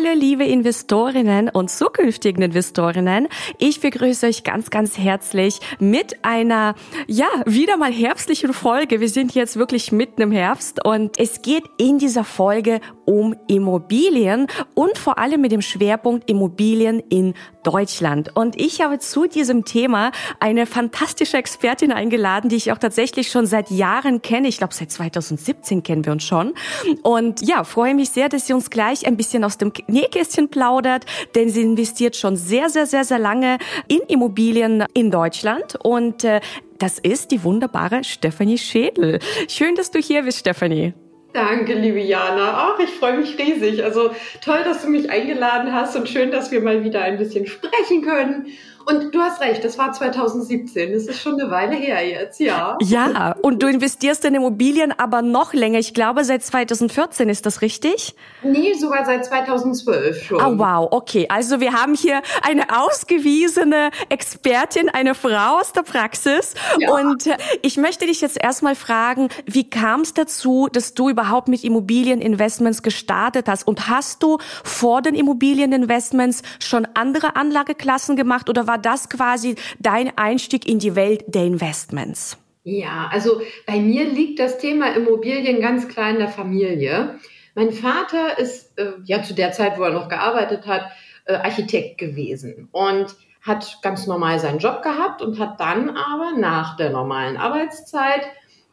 Hallo liebe Investorinnen und zukünftigen Investorinnen. Ich begrüße euch ganz, ganz herzlich mit einer, ja, wieder mal herbstlichen Folge. Wir sind jetzt wirklich mitten im Herbst und es geht in dieser Folge um Immobilien und vor allem mit dem Schwerpunkt Immobilien in Deutschland. Und ich habe zu diesem Thema eine fantastische Expertin eingeladen, die ich auch tatsächlich schon seit Jahren kenne. Ich glaube, seit 2017 kennen wir uns schon. Und ja, freue mich sehr, dass sie uns gleich ein bisschen aus dem Nähkästchen plaudert, denn sie investiert schon sehr, sehr, sehr, sehr lange in Immobilien in Deutschland und äh, das ist die wunderbare Stephanie Schädel. Schön, dass du hier bist, Stephanie. Danke, liebe Jana. Ach, ich freue mich riesig. Also toll, dass du mich eingeladen hast und schön, dass wir mal wieder ein bisschen sprechen können. Und du hast recht, das war 2017. Das ist schon eine Weile her jetzt, ja. Ja, und du investierst in Immobilien aber noch länger. Ich glaube, seit 2014 ist das richtig? Nee, sogar seit 2012 schon. Ah, wow, okay. Also wir haben hier eine ausgewiesene Expertin, eine Frau aus der Praxis. Ja. Und äh, ich möchte dich jetzt erstmal fragen, wie kam es dazu, dass du überhaupt mit Immobilieninvestments gestartet hast? Und hast du vor den Immobilieninvestments schon andere Anlageklassen gemacht oder war das quasi dein Einstieg in die Welt der Investments? Ja, also bei mir liegt das Thema Immobilien ganz klar in der Familie. Mein Vater ist äh, ja zu der Zeit, wo er noch gearbeitet hat, äh, Architekt gewesen und hat ganz normal seinen Job gehabt und hat dann aber nach der normalen Arbeitszeit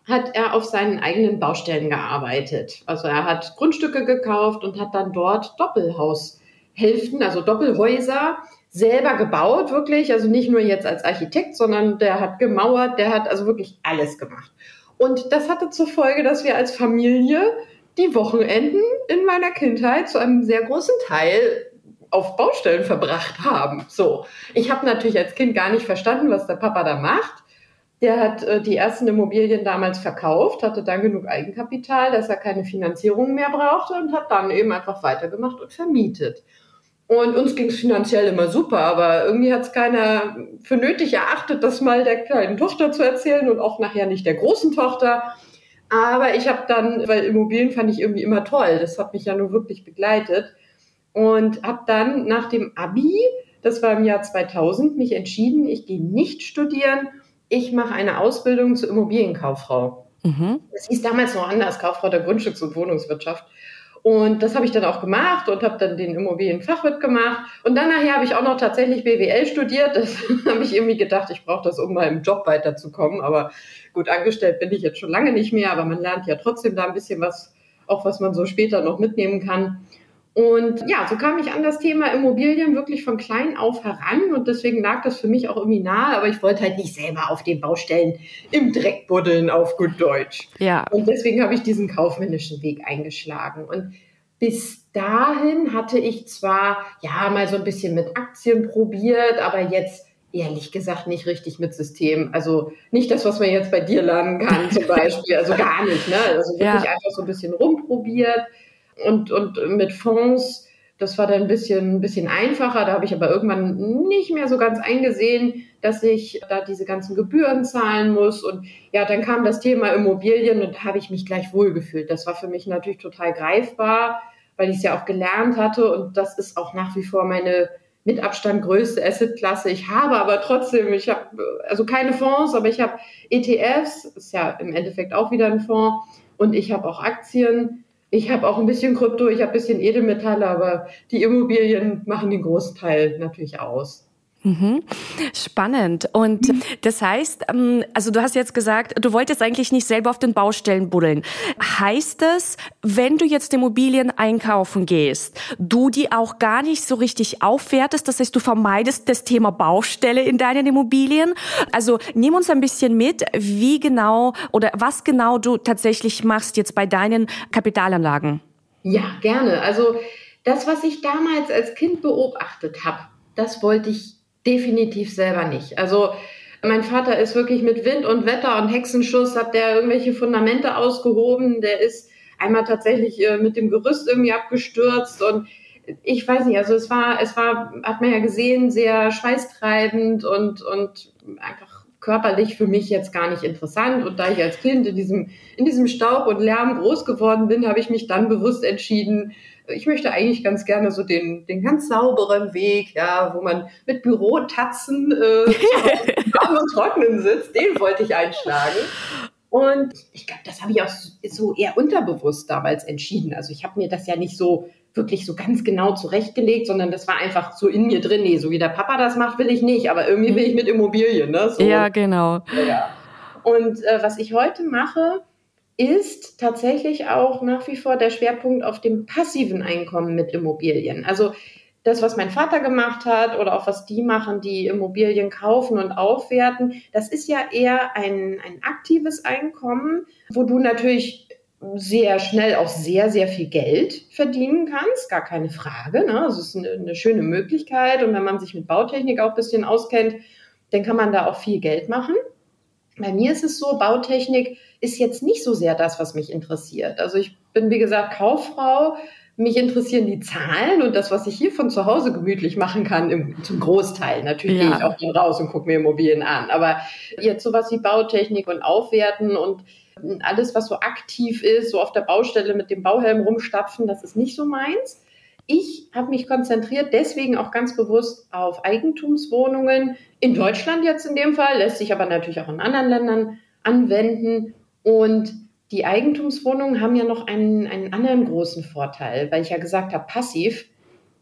hat er auf seinen eigenen Baustellen gearbeitet. Also er hat Grundstücke gekauft und hat dann dort Doppelhaushälften, also Doppelhäuser selber gebaut, wirklich. Also nicht nur jetzt als Architekt, sondern der hat gemauert, der hat also wirklich alles gemacht. Und das hatte zur Folge, dass wir als Familie die Wochenenden in meiner Kindheit zu einem sehr großen Teil auf Baustellen verbracht haben. So, ich habe natürlich als Kind gar nicht verstanden, was der Papa da macht. Der hat äh, die ersten Immobilien damals verkauft, hatte dann genug Eigenkapital, dass er keine Finanzierung mehr brauchte und hat dann eben einfach weitergemacht und vermietet. Und uns ging es finanziell immer super, aber irgendwie hat es keiner für nötig erachtet, das mal der kleinen Tochter zu erzählen und auch nachher nicht der großen Tochter. Aber ich habe dann, weil Immobilien fand ich irgendwie immer toll, das hat mich ja nur wirklich begleitet und habe dann nach dem Abi, das war im Jahr 2000, mich entschieden, ich gehe nicht studieren, ich mache eine Ausbildung zur Immobilienkauffrau. Mhm. Das hieß damals noch anders, Kauffrau der Grundstücks- und Wohnungswirtschaft. Und das habe ich dann auch gemacht und habe dann den Immobilienfachwirt gemacht. Und dann nachher habe ich auch noch tatsächlich BWL studiert. Das habe ich irgendwie gedacht, ich brauche das, um mal im Job weiterzukommen. Aber gut, angestellt bin ich jetzt schon lange nicht mehr, aber man lernt ja trotzdem da ein bisschen was, auch was man so später noch mitnehmen kann. Und ja, so kam ich an das Thema Immobilien wirklich von klein auf heran und deswegen lag das für mich auch irgendwie nahe, aber ich wollte halt nicht selber auf den Baustellen im Dreck buddeln, auf gut Deutsch. Ja. Und deswegen habe ich diesen kaufmännischen Weg eingeschlagen. Und bis dahin hatte ich zwar ja mal so ein bisschen mit Aktien probiert, aber jetzt ehrlich gesagt nicht richtig mit System. Also nicht das, was man jetzt bei dir lernen kann zum Beispiel. Also gar nicht. Ne? Also wirklich ja. einfach so ein bisschen rumprobiert und, und mit Fonds, das war dann ein bisschen, ein bisschen einfacher. Da habe ich aber irgendwann nicht mehr so ganz eingesehen, dass ich da diese ganzen Gebühren zahlen muss. Und ja, dann kam das Thema Immobilien und da habe ich mich gleich wohlgefühlt. Das war für mich natürlich total greifbar, weil ich es ja auch gelernt hatte. Und das ist auch nach wie vor meine mit Abstand größte Assetklasse. Ich habe aber trotzdem, ich habe also keine Fonds, aber ich habe ETFs, ist ja im Endeffekt auch wieder ein Fonds. Und ich habe auch Aktien ich habe auch ein bisschen Krypto, ich habe ein bisschen Edelmetalle, aber die Immobilien machen den großen Teil natürlich aus. Mhm. Spannend. Und das heißt, ähm, also du hast jetzt gesagt, du wolltest eigentlich nicht selber auf den Baustellen buddeln. Heißt das, wenn du jetzt Immobilien einkaufen gehst, du die auch gar nicht so richtig aufwertest, das heißt, du vermeidest das Thema Baustelle in deinen Immobilien? Also nimm uns ein bisschen mit, wie genau oder was genau du tatsächlich machst jetzt bei deinen Kapitalanlagen. Ja, gerne. Also das, was ich damals als Kind beobachtet habe, das wollte ich definitiv selber nicht. Also Mein Vater ist wirklich mit Wind und Wetter und Hexenschuss, hat der irgendwelche Fundamente ausgehoben. Der ist einmal tatsächlich äh, mit dem Gerüst irgendwie abgestürzt und ich weiß nicht, also es war, es war, hat man ja gesehen, sehr schweißtreibend und, und einfach körperlich für mich jetzt gar nicht interessant. Und da ich als Kind in diesem, in diesem Staub und Lärm groß geworden bin, habe ich mich dann bewusst entschieden, ich möchte eigentlich ganz gerne so den, den ganz sauberen Weg, ja, wo man mit Bürotatzen äh, warm und trocknen sitzt, den wollte ich einschlagen. Und ich glaube, das habe ich auch so eher unterbewusst damals entschieden. Also ich habe mir das ja nicht so wirklich so ganz genau zurechtgelegt, sondern das war einfach so in mir drin. Nee, so wie der Papa das macht, will ich nicht, aber irgendwie will ich mit Immobilien. Ne? So. Ja, genau. Ja. Und äh, was ich heute mache, ist tatsächlich auch nach wie vor der Schwerpunkt auf dem passiven Einkommen mit Immobilien. Also das, was mein Vater gemacht hat oder auch was die machen, die Immobilien kaufen und aufwerten, das ist ja eher ein, ein aktives Einkommen, wo du natürlich sehr schnell auch sehr, sehr viel Geld verdienen kannst, gar keine Frage. Ne? Also es ist eine, eine schöne Möglichkeit und wenn man sich mit Bautechnik auch ein bisschen auskennt, dann kann man da auch viel Geld machen. Bei mir ist es so, Bautechnik ist jetzt nicht so sehr das, was mich interessiert. Also ich bin, wie gesagt, Kauffrau. Mich interessieren die Zahlen und das, was ich hier von zu Hause gemütlich machen kann, im, zum Großteil. Natürlich ja. gehe ich auch dann raus und gucke mir Immobilien an. Aber jetzt sowas wie Bautechnik und Aufwerten und alles, was so aktiv ist, so auf der Baustelle mit dem Bauhelm rumstapfen, das ist nicht so meins. Ich habe mich konzentriert, deswegen auch ganz bewusst auf Eigentumswohnungen. In Deutschland jetzt in dem Fall, lässt sich aber natürlich auch in anderen Ländern anwenden. Und die Eigentumswohnungen haben ja noch einen, einen anderen großen Vorteil, weil ich ja gesagt habe, passiv.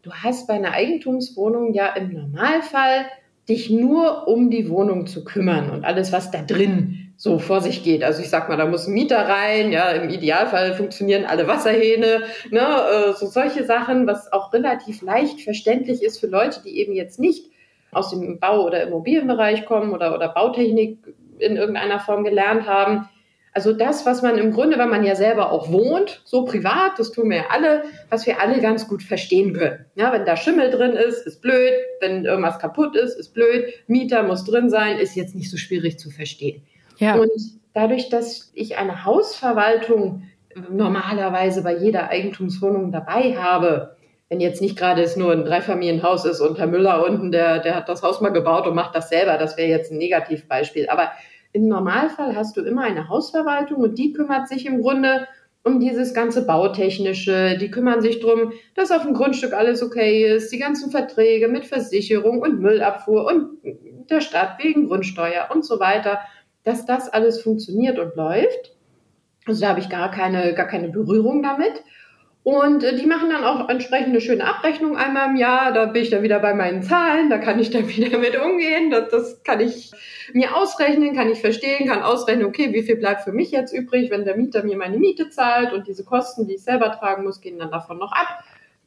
Du hast bei einer Eigentumswohnung ja im Normalfall dich nur um die Wohnung zu kümmern und alles, was da drin so vor sich geht. Also ich sag mal, da muss ein Mieter rein, ja, im Idealfall funktionieren alle Wasserhähne, ne, äh, so solche Sachen, was auch relativ leicht verständlich ist für Leute, die eben jetzt nicht aus dem Bau- oder Immobilienbereich kommen oder, oder Bautechnik in irgendeiner Form gelernt haben. Also das, was man im Grunde, wenn man ja selber auch wohnt, so privat, das tun wir ja alle, was wir alle ganz gut verstehen können. Ja, wenn da Schimmel drin ist, ist blöd. Wenn irgendwas kaputt ist, ist blöd. Mieter muss drin sein, ist jetzt nicht so schwierig zu verstehen. Ja. Und dadurch, dass ich eine Hausverwaltung normalerweise bei jeder Eigentumswohnung dabei habe, wenn jetzt nicht gerade es nur ein Dreifamilienhaus ist und Herr Müller unten, der, der hat das Haus mal gebaut und macht das selber, das wäre jetzt ein Negativbeispiel. Aber im Normalfall hast du immer eine Hausverwaltung und die kümmert sich im Grunde um dieses ganze Bautechnische. Die kümmern sich darum, dass auf dem Grundstück alles okay ist, die ganzen Verträge mit Versicherung und Müllabfuhr und der Stadt wegen Grundsteuer und so weiter dass das alles funktioniert und läuft. Also da habe ich gar keine, gar keine Berührung damit. Und äh, die machen dann auch entsprechend eine schöne Abrechnung einmal im Jahr. Da bin ich dann wieder bei meinen Zahlen, da kann ich dann wieder mit umgehen. Das, das kann ich mir ausrechnen, kann ich verstehen, kann ausrechnen, okay, wie viel bleibt für mich jetzt übrig, wenn der Mieter mir meine Miete zahlt und diese Kosten, die ich selber tragen muss, gehen dann davon noch ab.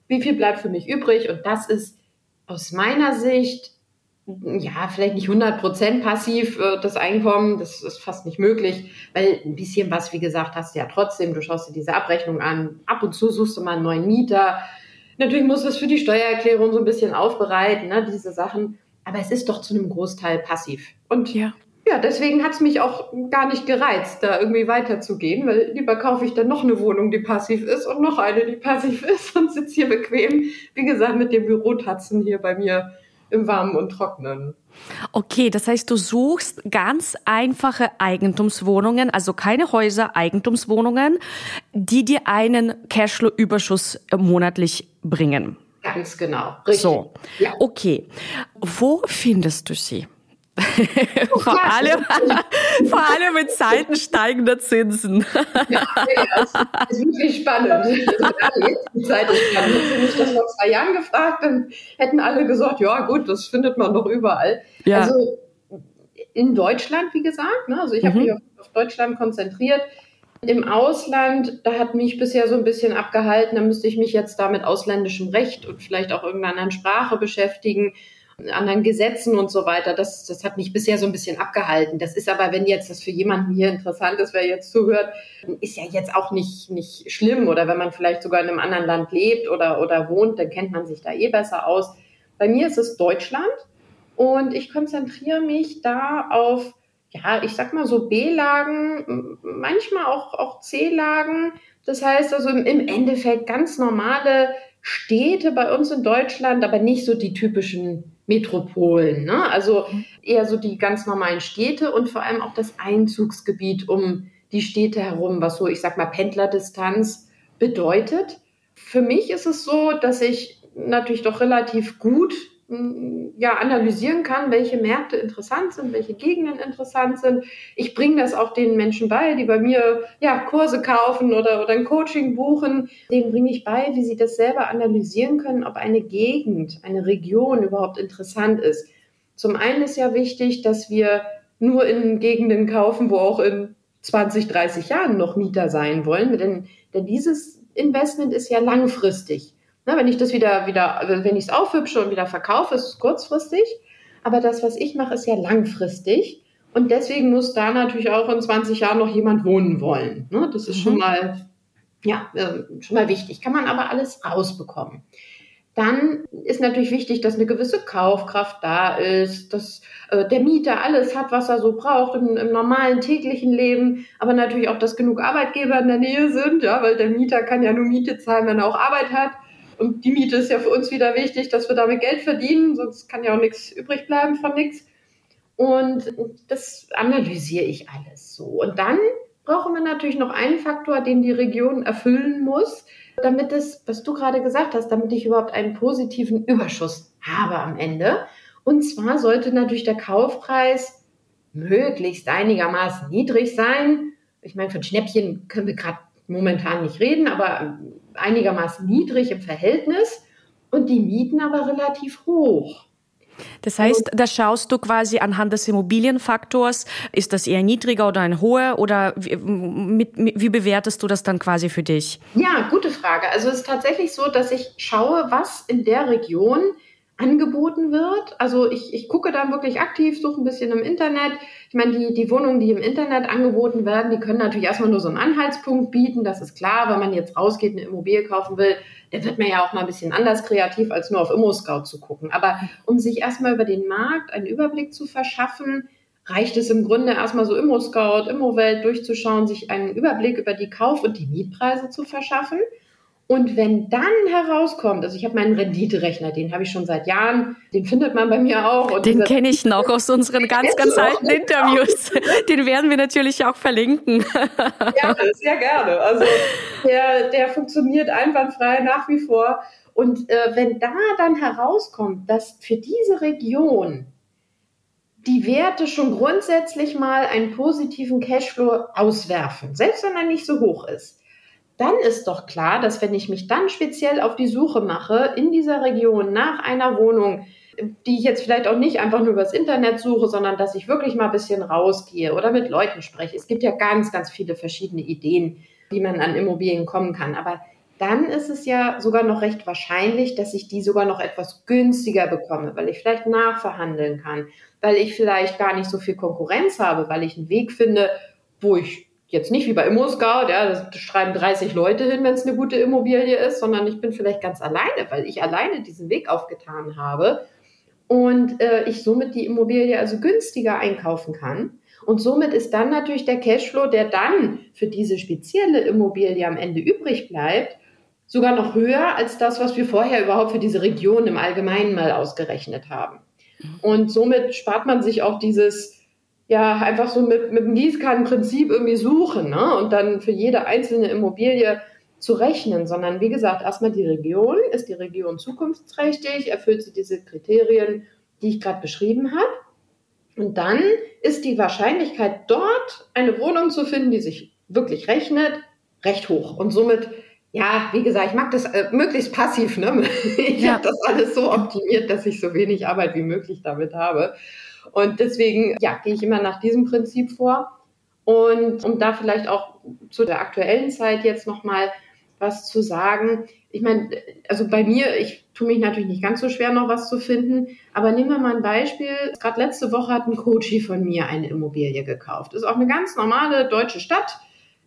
Wie viel bleibt für mich übrig? Und das ist aus meiner Sicht ja, vielleicht nicht 100 Prozent passiv äh, das Einkommen, das ist fast nicht möglich, weil ein bisschen was, wie gesagt, hast du ja trotzdem, du schaust dir diese Abrechnung an, ab und zu suchst du mal einen neuen Mieter. Natürlich musst du es für die Steuererklärung so ein bisschen aufbereiten, ne, diese Sachen, aber es ist doch zu einem Großteil passiv. Und ja, ja deswegen hat es mich auch gar nicht gereizt, da irgendwie weiterzugehen, weil lieber kaufe ich dann noch eine Wohnung, die passiv ist und noch eine, die passiv ist und sitze hier bequem, wie gesagt, mit dem Bürotatzen hier bei mir im Warmen und Trocknen. Okay, das heißt, du suchst ganz einfache Eigentumswohnungen, also keine Häuser, Eigentumswohnungen, die dir einen Cashflow-Überschuss monatlich bringen. Ganz genau. Richtig. So, ja. okay. Wo findest du sie? vor, allem, vor allem in Zeiten steigender Zinsen. ja, das ist wirklich spannend. Also jetzt die Zeit ist spannend. Sie mich das vor zwei Jahren gefragt, dann hätten alle gesagt, ja gut, das findet man doch überall. Ja. Also in Deutschland, wie gesagt, ne? also ich habe mhm. mich auf, auf Deutschland konzentriert. Im Ausland, da hat mich bisher so ein bisschen abgehalten, da müsste ich mich jetzt da mit ausländischem Recht und vielleicht auch irgendeiner anderen Sprache beschäftigen anderen Gesetzen und so weiter. Das, das hat mich bisher so ein bisschen abgehalten. Das ist aber, wenn jetzt das für jemanden hier interessant ist, wer jetzt zuhört, ist ja jetzt auch nicht, nicht schlimm. Oder wenn man vielleicht sogar in einem anderen Land lebt oder, oder wohnt, dann kennt man sich da eh besser aus. Bei mir ist es Deutschland. Und ich konzentriere mich da auf, ja, ich sag mal so B-Lagen, manchmal auch, auch C-Lagen. Das heißt also im Endeffekt ganz normale Städte bei uns in Deutschland, aber nicht so die typischen Metropolen. Ne? Also eher so die ganz normalen Städte und vor allem auch das Einzugsgebiet um die Städte herum, was so, ich sag mal, Pendlerdistanz bedeutet. Für mich ist es so, dass ich natürlich doch relativ gut ja, analysieren kann, welche Märkte interessant sind, welche Gegenden interessant sind. Ich bringe das auch den Menschen bei, die bei mir ja, Kurse kaufen oder, oder ein Coaching buchen. Denen bringe ich bei, wie sie das selber analysieren können, ob eine Gegend, eine Region überhaupt interessant ist. Zum einen ist ja wichtig, dass wir nur in Gegenden kaufen, wo auch in 20, 30 Jahren noch Mieter sein wollen, denn, denn dieses Investment ist ja langfristig. Na, wenn ich das wieder, wieder, wenn ich es aufhübsche und wieder verkaufe, ist es kurzfristig. Aber das, was ich mache, ist ja langfristig. Und deswegen muss da natürlich auch in 20 Jahren noch jemand wohnen wollen. Ne? Das ist mhm. schon mal, ja, äh, schon mal wichtig. Kann man aber alles rausbekommen. Dann ist natürlich wichtig, dass eine gewisse Kaufkraft da ist, dass äh, der Mieter alles hat, was er so braucht im, im, normalen täglichen Leben, aber natürlich auch, dass genug Arbeitgeber in der Nähe sind, ja, weil der Mieter kann ja nur Miete zahlen, wenn er auch Arbeit hat. Und die Miete ist ja für uns wieder wichtig, dass wir damit Geld verdienen, sonst kann ja auch nichts übrig bleiben von nichts. Und das analysiere ich alles so. Und dann brauchen wir natürlich noch einen Faktor, den die Region erfüllen muss, damit es, was du gerade gesagt hast, damit ich überhaupt einen positiven Überschuss habe am Ende. Und zwar sollte natürlich der Kaufpreis möglichst einigermaßen niedrig sein. Ich meine, von Schnäppchen können wir gerade momentan nicht reden, aber einigermaßen niedrig im Verhältnis und die Mieten aber relativ hoch. Das heißt, da schaust du quasi anhand des Immobilienfaktors, ist das eher niedriger oder ein hoher oder wie, mit, wie bewertest du das dann quasi für dich? Ja, gute Frage. Also es ist tatsächlich so, dass ich schaue, was in der Region angeboten wird. Also ich, ich gucke dann wirklich aktiv, suche ein bisschen im Internet. Ich meine, die, die Wohnungen, die im Internet angeboten werden, die können natürlich erstmal nur so einen Anhaltspunkt bieten. Das ist klar, wenn man jetzt rausgeht, eine Immobilie kaufen will, dann wird man ja auch mal ein bisschen anders kreativ, als nur auf ImmoScout zu gucken. Aber um sich erstmal über den Markt einen Überblick zu verschaffen, reicht es im Grunde erstmal so ImmoScout, Immowelt durchzuschauen, sich einen Überblick über die Kauf- und die Mietpreise zu verschaffen. Und wenn dann herauskommt, also ich habe meinen Renditerechner, den habe ich schon seit Jahren, den findet man bei mir auch. Und den kenne ich noch aus unseren ganz, ganz alten Interviews. Den werden wir natürlich auch verlinken. Ja, sehr gerne. Also der, der funktioniert einwandfrei nach wie vor. Und äh, wenn da dann herauskommt, dass für diese Region die Werte schon grundsätzlich mal einen positiven Cashflow auswerfen, selbst wenn er nicht so hoch ist, dann ist doch klar, dass wenn ich mich dann speziell auf die Suche mache in dieser Region nach einer Wohnung, die ich jetzt vielleicht auch nicht einfach nur übers Internet suche, sondern dass ich wirklich mal ein bisschen rausgehe oder mit Leuten spreche. Es gibt ja ganz, ganz viele verschiedene Ideen, wie man an Immobilien kommen kann. Aber dann ist es ja sogar noch recht wahrscheinlich, dass ich die sogar noch etwas günstiger bekomme, weil ich vielleicht nachverhandeln kann, weil ich vielleicht gar nicht so viel Konkurrenz habe, weil ich einen Weg finde, wo ich jetzt nicht wie bei ImmoScout, ja, das schreiben 30 Leute hin, wenn es eine gute Immobilie ist, sondern ich bin vielleicht ganz alleine, weil ich alleine diesen Weg aufgetan habe und äh, ich somit die Immobilie also günstiger einkaufen kann. Und somit ist dann natürlich der Cashflow, der dann für diese spezielle Immobilie am Ende übrig bleibt, sogar noch höher als das, was wir vorher überhaupt für diese Region im Allgemeinen mal ausgerechnet haben. Mhm. Und somit spart man sich auch dieses ja einfach so mit, mit dem Gießkannenprinzip irgendwie suchen ne? und dann für jede einzelne Immobilie zu rechnen, sondern wie gesagt, erstmal die Region, ist die Region zukunftsträchtig, erfüllt sie diese Kriterien, die ich gerade beschrieben habe. Und dann ist die Wahrscheinlichkeit, dort eine Wohnung zu finden, die sich wirklich rechnet, recht hoch. Und somit, ja, wie gesagt, ich mag das äh, möglichst passiv. Ne? Ich ja. habe das alles so optimiert, dass ich so wenig Arbeit wie möglich damit habe. Und deswegen, ja, gehe ich immer nach diesem Prinzip vor. Und um da vielleicht auch zu der aktuellen Zeit jetzt nochmal was zu sagen. Ich meine, also bei mir, ich tue mich natürlich nicht ganz so schwer, noch was zu finden, aber nehmen wir mal ein Beispiel. Gerade letzte Woche hat ein Coachy von mir eine Immobilie gekauft. Ist auch eine ganz normale deutsche Stadt.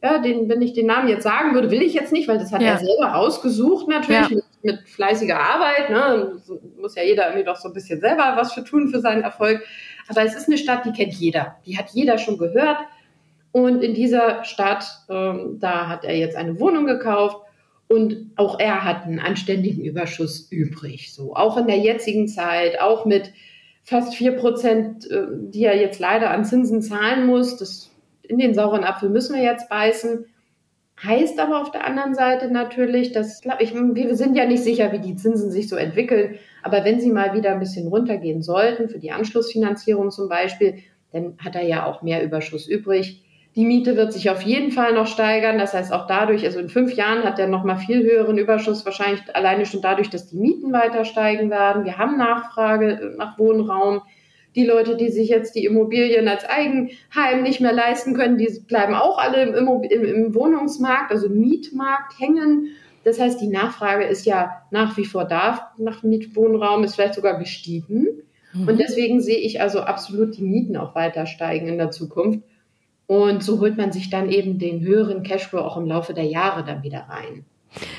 Ja, den, wenn ich den Namen jetzt sagen würde, will ich jetzt nicht, weil das hat ja. er selber ausgesucht natürlich ja. Mit fleißiger Arbeit. Ne? Muss ja jeder irgendwie doch so ein bisschen selber was für tun für seinen Erfolg. Aber es ist eine Stadt, die kennt jeder. Die hat jeder schon gehört. Und in dieser Stadt, ähm, da hat er jetzt eine Wohnung gekauft und auch er hat einen anständigen Überschuss übrig. So, auch in der jetzigen Zeit, auch mit fast vier Prozent, äh, die er jetzt leider an Zinsen zahlen muss. Das, in den sauren Apfel müssen wir jetzt beißen. Heißt aber auf der anderen Seite natürlich, dass, ich, wir sind ja nicht sicher, wie die Zinsen sich so entwickeln. Aber wenn sie mal wieder ein bisschen runtergehen sollten, für die Anschlussfinanzierung zum Beispiel, dann hat er ja auch mehr Überschuss übrig. Die Miete wird sich auf jeden Fall noch steigern. Das heißt, auch dadurch, also in fünf Jahren hat er noch mal viel höheren Überschuss, wahrscheinlich alleine schon dadurch, dass die Mieten weiter steigen werden. Wir haben Nachfrage nach Wohnraum. Die Leute, die sich jetzt die Immobilien als Eigenheim nicht mehr leisten können, die bleiben auch alle im, im, im Wohnungsmarkt, also Mietmarkt hängen. Das heißt, die Nachfrage ist ja nach wie vor da nach Mietwohnraum, ist vielleicht sogar gestiegen. Mhm. Und deswegen sehe ich also absolut die Mieten auch weiter steigen in der Zukunft. Und so holt man sich dann eben den höheren Cashflow auch im Laufe der Jahre dann wieder rein.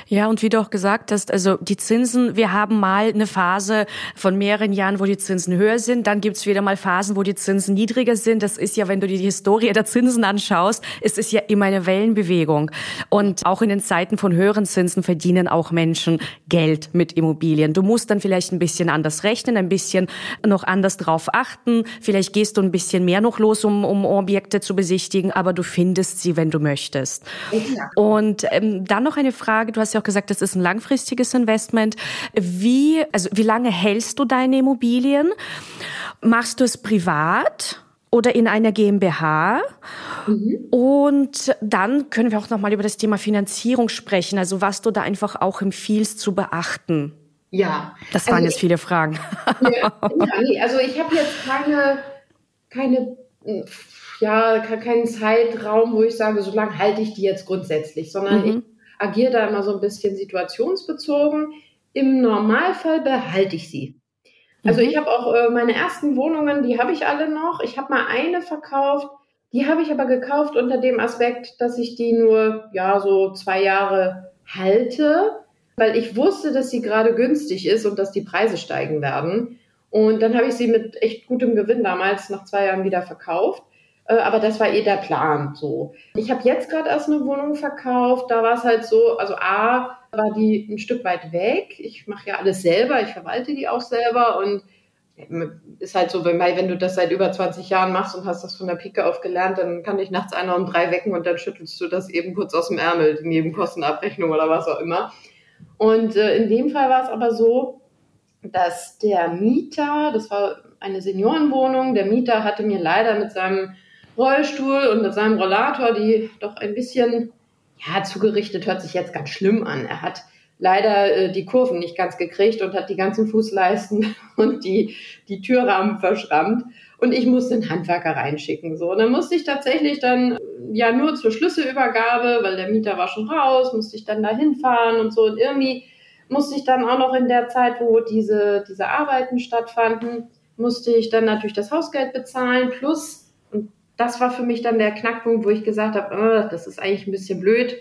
Ja, und wie du auch gesagt hast, also die Zinsen, wir haben mal eine Phase von mehreren Jahren, wo die Zinsen höher sind, dann gibt's wieder mal Phasen, wo die Zinsen niedriger sind. Das ist ja, wenn du die Historie der Zinsen anschaust, ist es ja immer eine Wellenbewegung. Und auch in den Zeiten von höheren Zinsen verdienen auch Menschen Geld mit Immobilien. Du musst dann vielleicht ein bisschen anders rechnen, ein bisschen noch anders drauf achten. Vielleicht gehst du ein bisschen mehr noch los, um, um Objekte zu besichtigen, aber du findest sie, wenn du möchtest. Ja. Und ähm, dann noch eine Frage, Frage, du hast ja auch gesagt, das ist ein langfristiges Investment. Wie, also wie lange hältst du deine Immobilien? Machst du es privat? oder in einer GmbH. Mhm. Und dann können wir auch noch mal über das Thema Finanzierung sprechen, also was du da einfach auch empfiehlst zu beachten. Ja. Das waren also jetzt ich, viele Fragen. Ja, nee, also ich habe jetzt keine, keine, ja, keinen Zeitraum, wo ich sage, so lange halte ich die jetzt grundsätzlich, sondern mhm. ich agiere da immer so ein bisschen situationsbezogen. Im Normalfall behalte ich sie. Also mhm. ich habe auch äh, meine ersten Wohnungen, die habe ich alle noch. Ich habe mal eine verkauft, die habe ich aber gekauft unter dem Aspekt, dass ich die nur ja so zwei Jahre halte, weil ich wusste, dass sie gerade günstig ist und dass die Preise steigen werden. Und dann habe ich sie mit echt gutem Gewinn damals nach zwei Jahren wieder verkauft. Äh, aber das war eh der Plan so. Ich habe jetzt gerade erst eine Wohnung verkauft. Da war es halt so, also A, war die ein Stück weit weg. Ich mache ja alles selber, ich verwalte die auch selber und ist halt so, wenn, wenn du das seit über 20 Jahren machst und hast das von der Pike auf gelernt, dann kann dich nachts einer um drei wecken und dann schüttelst du das eben kurz aus dem Ärmel, die Nebenkostenabrechnung oder was auch immer. Und äh, in dem Fall war es aber so, dass der Mieter, das war eine Seniorenwohnung, der Mieter hatte mir leider mit seinem Rollstuhl und mit seinem Rollator, die doch ein bisschen, ja, zugerichtet hört sich jetzt ganz schlimm an. Er hat leider äh, die Kurven nicht ganz gekriegt und hat die ganzen Fußleisten und die, die Türrahmen verschrammt. Und ich musste den Handwerker reinschicken. So, und dann musste ich tatsächlich dann ja nur zur Schlüsselübergabe, weil der Mieter war schon raus, musste ich dann da hinfahren und so. Und irgendwie musste ich dann auch noch in der Zeit, wo diese, diese Arbeiten stattfanden, musste ich dann natürlich das Hausgeld bezahlen plus das war für mich dann der Knackpunkt, wo ich gesagt habe, oh, das ist eigentlich ein bisschen blöd.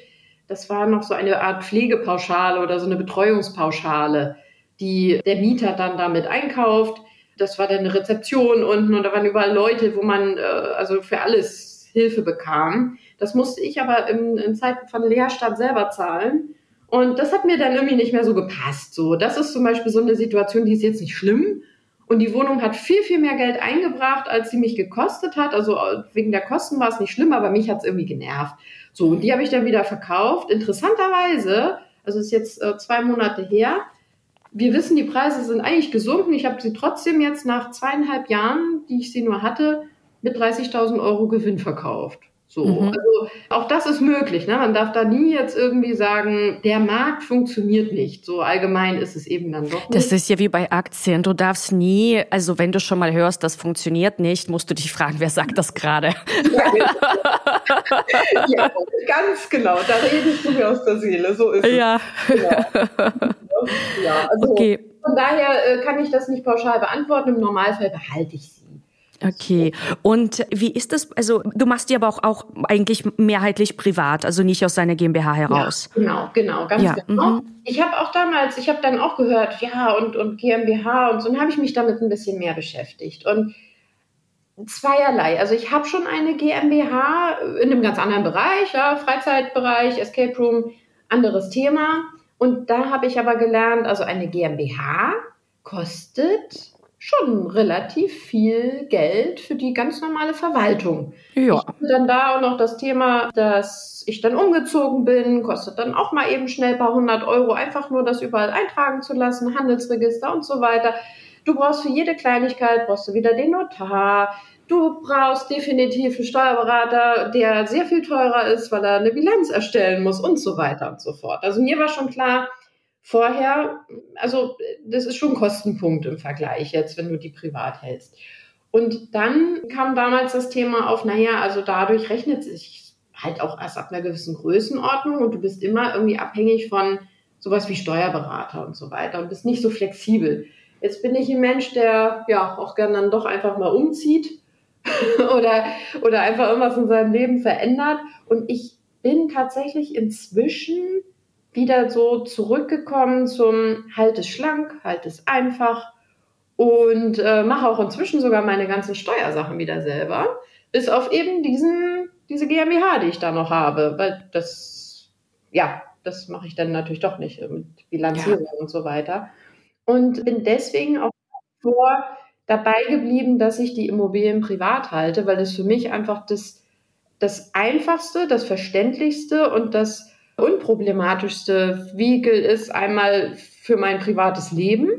Das war noch so eine Art Pflegepauschale oder so eine Betreuungspauschale, die der Mieter dann damit einkauft. Das war dann eine Rezeption unten und da waren überall Leute, wo man äh, also für alles Hilfe bekam. Das musste ich aber in, in Zeiten von Leerstand selber zahlen. Und das hat mir dann irgendwie nicht mehr so gepasst. So, das ist zum Beispiel so eine Situation, die ist jetzt nicht schlimm, und die Wohnung hat viel, viel mehr Geld eingebracht, als sie mich gekostet hat. Also äh, wegen der Kosten war es nicht schlimm, aber mich hat es irgendwie genervt. So, und die habe ich dann wieder verkauft. Interessanterweise, also ist jetzt äh, zwei Monate her, wir wissen, die Preise sind eigentlich gesunken. Ich habe sie trotzdem jetzt nach zweieinhalb Jahren, die ich sie nur hatte, mit 30.000 Euro Gewinn verkauft. So, mhm. also auch das ist möglich. Ne? Man darf da nie jetzt irgendwie sagen, der Markt funktioniert nicht. So allgemein ist es eben dann doch nicht. Das ist ja wie bei Aktien. Du darfst nie, also wenn du schon mal hörst, das funktioniert nicht, musst du dich fragen, wer sagt das gerade? Ja, ja, ganz genau. Da redest du mir aus der Seele. So ist ja. es. Genau. Ja, also okay. von daher äh, kann ich das nicht pauschal beantworten. Im Normalfall behalte ich sie. Okay. Und wie ist das? Also du machst die aber auch, auch eigentlich mehrheitlich privat, also nicht aus deiner GmbH heraus. Ja, genau, genau, ganz ja. genau. Mhm. Ich habe auch damals, ich habe dann auch gehört, ja und und GmbH und so, und habe ich mich damit ein bisschen mehr beschäftigt und zweierlei. Also ich habe schon eine GmbH in einem ganz anderen Bereich, ja, Freizeitbereich, Escape Room, anderes Thema. Und da habe ich aber gelernt, also eine GmbH kostet schon relativ viel Geld für die ganz normale Verwaltung. Ja. Ich hatte dann da auch noch das Thema, dass ich dann umgezogen bin, kostet dann auch mal eben schnell ein paar hundert Euro, einfach nur das überall eintragen zu lassen, Handelsregister und so weiter. Du brauchst für jede Kleinigkeit, brauchst du wieder den Notar. Du brauchst definitiv einen Steuerberater, der sehr viel teurer ist, weil er eine Bilanz erstellen muss und so weiter und so fort. Also mir war schon klar, vorher, also das ist schon Kostenpunkt im Vergleich jetzt, wenn du die privat hältst. Und dann kam damals das Thema auf, naja, also dadurch rechnet sich halt auch erst ab einer gewissen Größenordnung und du bist immer irgendwie abhängig von sowas wie Steuerberater und so weiter und bist nicht so flexibel. Jetzt bin ich ein Mensch, der ja auch gern dann doch einfach mal umzieht oder, oder einfach irgendwas in seinem Leben verändert. Und ich bin tatsächlich inzwischen wieder so zurückgekommen zum halt es schlank, halt es einfach und äh, mache auch inzwischen sogar meine ganzen Steuersachen wieder selber, bis auf eben diesen, diese GmbH, die ich da noch habe, weil das, ja, das mache ich dann natürlich doch nicht mit Bilanzierung ja. und so weiter. Und bin deswegen auch vor dabei geblieben, dass ich die Immobilien privat halte, weil das für mich einfach das, das einfachste, das verständlichste und das unproblematischste Vehikel ist einmal für mein privates Leben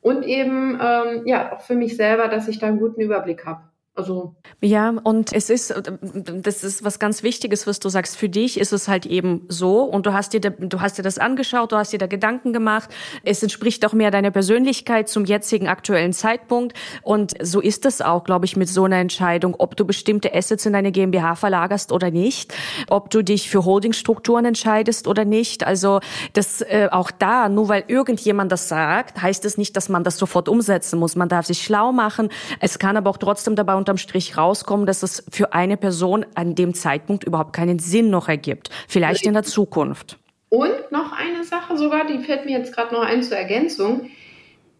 und eben ähm, ja auch für mich selber, dass ich da einen guten Überblick habe. Also ja, und es ist, das ist was ganz Wichtiges, was du sagst. Für dich ist es halt eben so und du hast dir, du hast dir das angeschaut, du hast dir da Gedanken gemacht. Es entspricht auch mehr deiner Persönlichkeit zum jetzigen aktuellen Zeitpunkt und so ist es auch, glaube ich, mit so einer Entscheidung, ob du bestimmte Assets in deine GmbH verlagerst oder nicht, ob du dich für Holdingstrukturen entscheidest oder nicht. Also das äh, auch da, nur weil irgendjemand das sagt, heißt es nicht, dass man das sofort umsetzen muss. Man darf sich schlau machen. Es kann aber auch trotzdem dabei unterm Strich rauskommen, dass es für eine Person an dem Zeitpunkt überhaupt keinen Sinn noch ergibt. Vielleicht in der Zukunft. Und noch eine Sache sogar, die fällt mir jetzt gerade noch ein zur Ergänzung.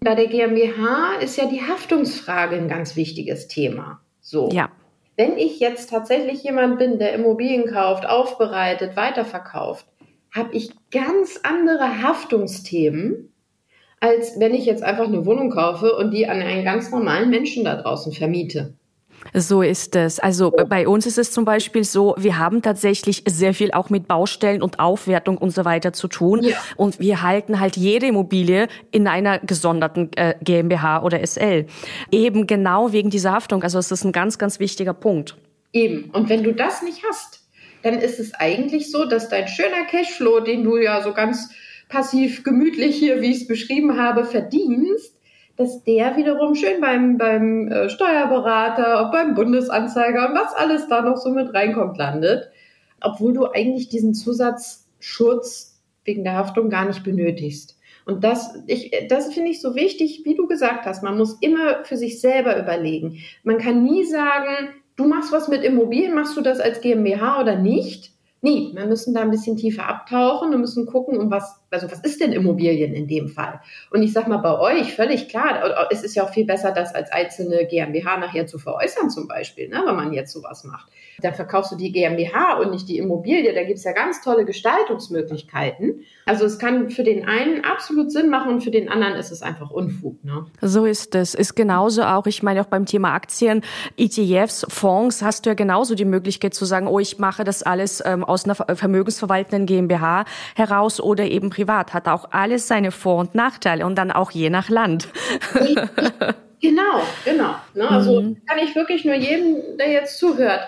Bei der GmbH ist ja die Haftungsfrage ein ganz wichtiges Thema. So. Ja. Wenn ich jetzt tatsächlich jemand bin, der Immobilien kauft, aufbereitet, weiterverkauft, habe ich ganz andere Haftungsthemen, als wenn ich jetzt einfach eine Wohnung kaufe und die an einen ganz normalen Menschen da draußen vermiete. So ist es. Also bei uns ist es zum Beispiel so, wir haben tatsächlich sehr viel auch mit Baustellen und Aufwertung und so weiter zu tun. Ja. Und wir halten halt jede Immobilie in einer gesonderten äh, GmbH oder SL. Eben genau wegen dieser Haftung. Also es ist ein ganz, ganz wichtiger Punkt. Eben. Und wenn du das nicht hast, dann ist es eigentlich so, dass dein schöner Cashflow, den du ja so ganz passiv gemütlich hier, wie ich es beschrieben habe, verdienst, dass der wiederum schön beim, beim äh, Steuerberater, beim Bundesanzeiger und was alles da noch so mit reinkommt, landet. Obwohl du eigentlich diesen Zusatzschutz wegen der Haftung gar nicht benötigst. Und das, ich, das finde ich so wichtig, wie du gesagt hast. Man muss immer für sich selber überlegen. Man kann nie sagen, du machst was mit Immobilien, machst du das als GmbH oder nicht? Nee, wir müssen da ein bisschen tiefer abtauchen und müssen gucken, um was, also was ist denn Immobilien in dem Fall? Und ich sag mal, bei euch völlig klar, es ist ja auch viel besser, das als einzelne GmbH nachher zu veräußern zum Beispiel, ne, wenn man jetzt sowas macht. Dann verkaufst du die GmbH und nicht die Immobilie. Da gibt's ja ganz tolle Gestaltungsmöglichkeiten. Also es kann für den einen absolut Sinn machen und für den anderen ist es einfach Unfug. Ne? So ist es. Ist genauso auch, ich meine auch beim Thema Aktien, ETFs, Fonds, hast du ja genauso die Möglichkeit zu sagen, oh, ich mache das alles ähm, aus einer vermögensverwaltenden GmbH heraus oder eben privat. Hat auch alles seine Vor- und Nachteile und dann auch je nach Land. Genau, genau. Ne? Also mhm. kann ich wirklich nur jedem, der jetzt zuhört,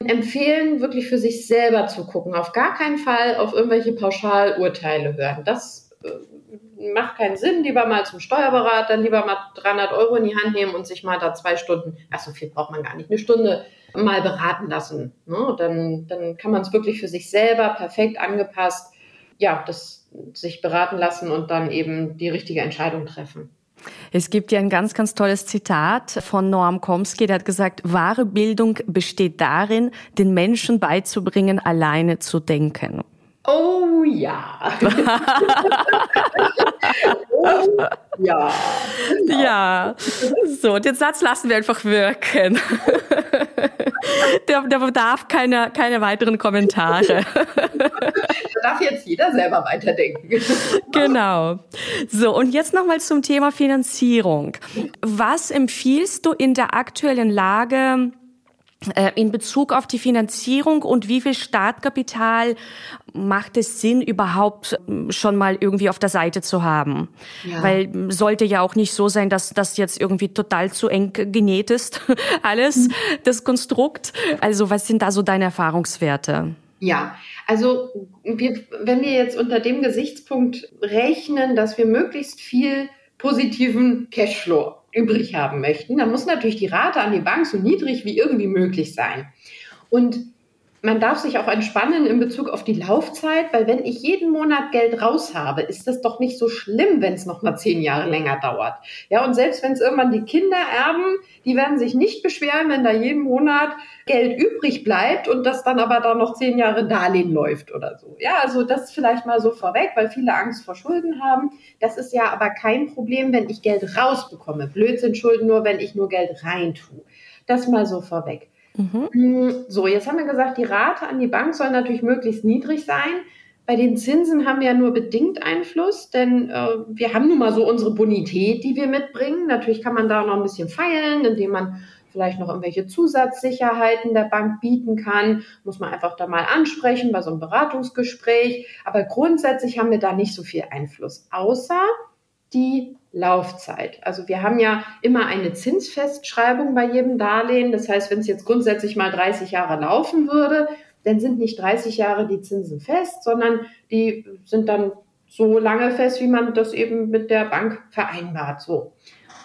empfehlen, wirklich für sich selber zu gucken. Auf gar keinen Fall auf irgendwelche Pauschalurteile hören. Das äh, macht keinen Sinn. Lieber mal zum Steuerberater, lieber mal 300 Euro in die Hand nehmen und sich mal da zwei Stunden, ach so viel braucht man gar nicht, eine Stunde mal beraten lassen. Ne? Dann, dann kann man es wirklich für sich selber perfekt angepasst, ja, das sich beraten lassen und dann eben die richtige Entscheidung treffen. Es gibt ja ein ganz, ganz tolles Zitat von Noam Chomsky, der hat gesagt, wahre Bildung besteht darin, den Menschen beizubringen, alleine zu denken. Oh ja. oh ja. Ja. So, den Satz lassen wir einfach wirken. Der, der bedarf keine, keine weiteren Kommentare. Da darf jetzt jeder selber weiterdenken. Genau. So, und jetzt nochmal zum Thema Finanzierung. Was empfiehlst du in der aktuellen Lage in Bezug auf die Finanzierung und wie viel Startkapital macht es Sinn, überhaupt ähm, schon mal irgendwie auf der Seite zu haben? Ja. Weil sollte ja auch nicht so sein, dass das jetzt irgendwie total zu eng genäht ist, alles, mhm. das Konstrukt. Also was sind da so deine Erfahrungswerte? Ja, also wir, wenn wir jetzt unter dem Gesichtspunkt rechnen, dass wir möglichst viel positiven Cashflow übrig haben möchten, dann muss natürlich die Rate an die Bank so niedrig wie irgendwie möglich sein. Und man darf sich auch entspannen in Bezug auf die Laufzeit, weil wenn ich jeden Monat Geld raus habe, ist das doch nicht so schlimm, wenn es noch mal zehn Jahre länger dauert. Ja, und selbst wenn es irgendwann die Kinder erben, die werden sich nicht beschweren, wenn da jeden Monat Geld übrig bleibt und das dann aber da noch zehn Jahre Darlehen läuft oder so. Ja, also das vielleicht mal so vorweg, weil viele Angst vor Schulden haben. Das ist ja aber kein Problem, wenn ich Geld rausbekomme. Blödsinn Schulden nur, wenn ich nur Geld reintue. Das mal so vorweg. Mhm. Mm, so, jetzt haben wir gesagt, die Rate an die Bank soll natürlich möglichst niedrig sein. Bei den Zinsen haben wir ja nur bedingt Einfluss, denn äh, wir haben nun mal so unsere Bonität, die wir mitbringen. Natürlich kann man da noch ein bisschen feilen, indem man vielleicht noch irgendwelche Zusatzsicherheiten der Bank bieten kann. Muss man einfach da mal ansprechen bei so einem Beratungsgespräch. Aber grundsätzlich haben wir da nicht so viel Einfluss, außer die Laufzeit. Also wir haben ja immer eine Zinsfestschreibung bei jedem Darlehen. Das heißt, wenn es jetzt grundsätzlich mal 30 Jahre laufen würde, dann sind nicht 30 Jahre die Zinsen fest, sondern die sind dann so lange fest, wie man das eben mit der Bank vereinbart. So.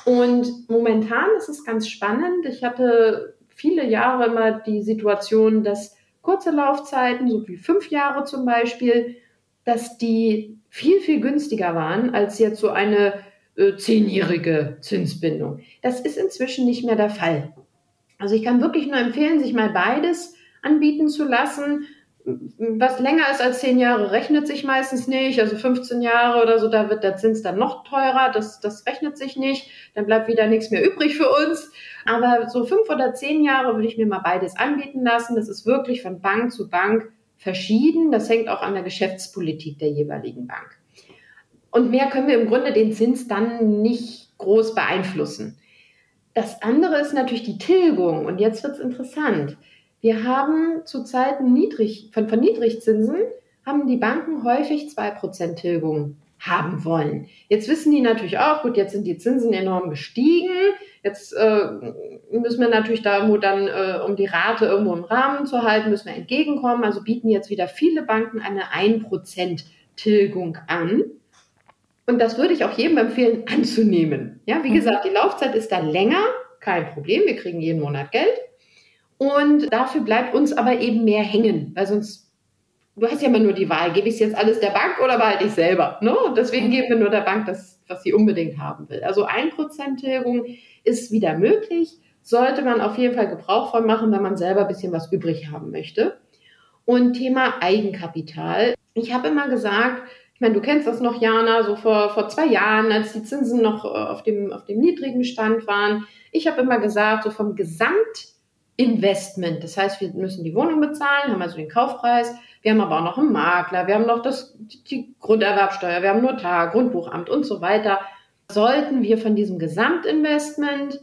Und momentan ist es ganz spannend. Ich hatte viele Jahre immer die Situation, dass kurze Laufzeiten, so wie fünf Jahre zum Beispiel, dass die viel, viel günstiger waren als jetzt so eine äh, zehnjährige Zinsbindung. Das ist inzwischen nicht mehr der Fall. Also ich kann wirklich nur empfehlen, sich mal beides anbieten zu lassen. Was länger ist als zehn Jahre, rechnet sich meistens nicht. Also 15 Jahre oder so, da wird der Zins dann noch teurer. Das, das rechnet sich nicht. Dann bleibt wieder nichts mehr übrig für uns. Aber so fünf oder zehn Jahre würde ich mir mal beides anbieten lassen. Das ist wirklich von Bank zu Bank verschieden. Das hängt auch an der Geschäftspolitik der jeweiligen Bank. Und mehr können wir im Grunde den Zins dann nicht groß beeinflussen. Das andere ist natürlich die Tilgung. Und jetzt wird es interessant. Wir haben zu Zeiten niedrig, von, von Niedrigzinsen haben die Banken häufig 2% Tilgung haben wollen. Jetzt wissen die natürlich auch, gut, jetzt sind die Zinsen enorm gestiegen. Jetzt äh, müssen wir natürlich da irgendwo dann, äh, um die Rate irgendwo im Rahmen zu halten, müssen wir entgegenkommen. Also bieten jetzt wieder viele Banken eine 1% Tilgung an. Und das würde ich auch jedem empfehlen, anzunehmen. Ja, wie mhm. gesagt, die Laufzeit ist dann länger, kein Problem, wir kriegen jeden Monat Geld. Und dafür bleibt uns aber eben mehr hängen, weil sonst, du hast ja immer nur die Wahl, gebe ich jetzt alles der Bank oder behalte ich selber? Ne? Und deswegen mhm. geben wir nur der Bank das, was sie unbedingt haben will. Also 1% Tilgung ist wieder möglich, sollte man auf jeden Fall Gebrauch von machen, wenn man selber ein bisschen was übrig haben möchte. Und Thema Eigenkapital. Ich habe immer gesagt, meine, du kennst das noch, Jana, so vor, vor zwei Jahren, als die Zinsen noch äh, auf dem, auf dem niedrigen Stand waren. Ich habe immer gesagt, so vom Gesamtinvestment, das heißt, wir müssen die Wohnung bezahlen, haben also den Kaufpreis, wir haben aber auch noch einen Makler, wir haben noch das, die Grunderwerbsteuer, wir haben Notar, Grundbuchamt und so weiter. Sollten wir von diesem Gesamtinvestment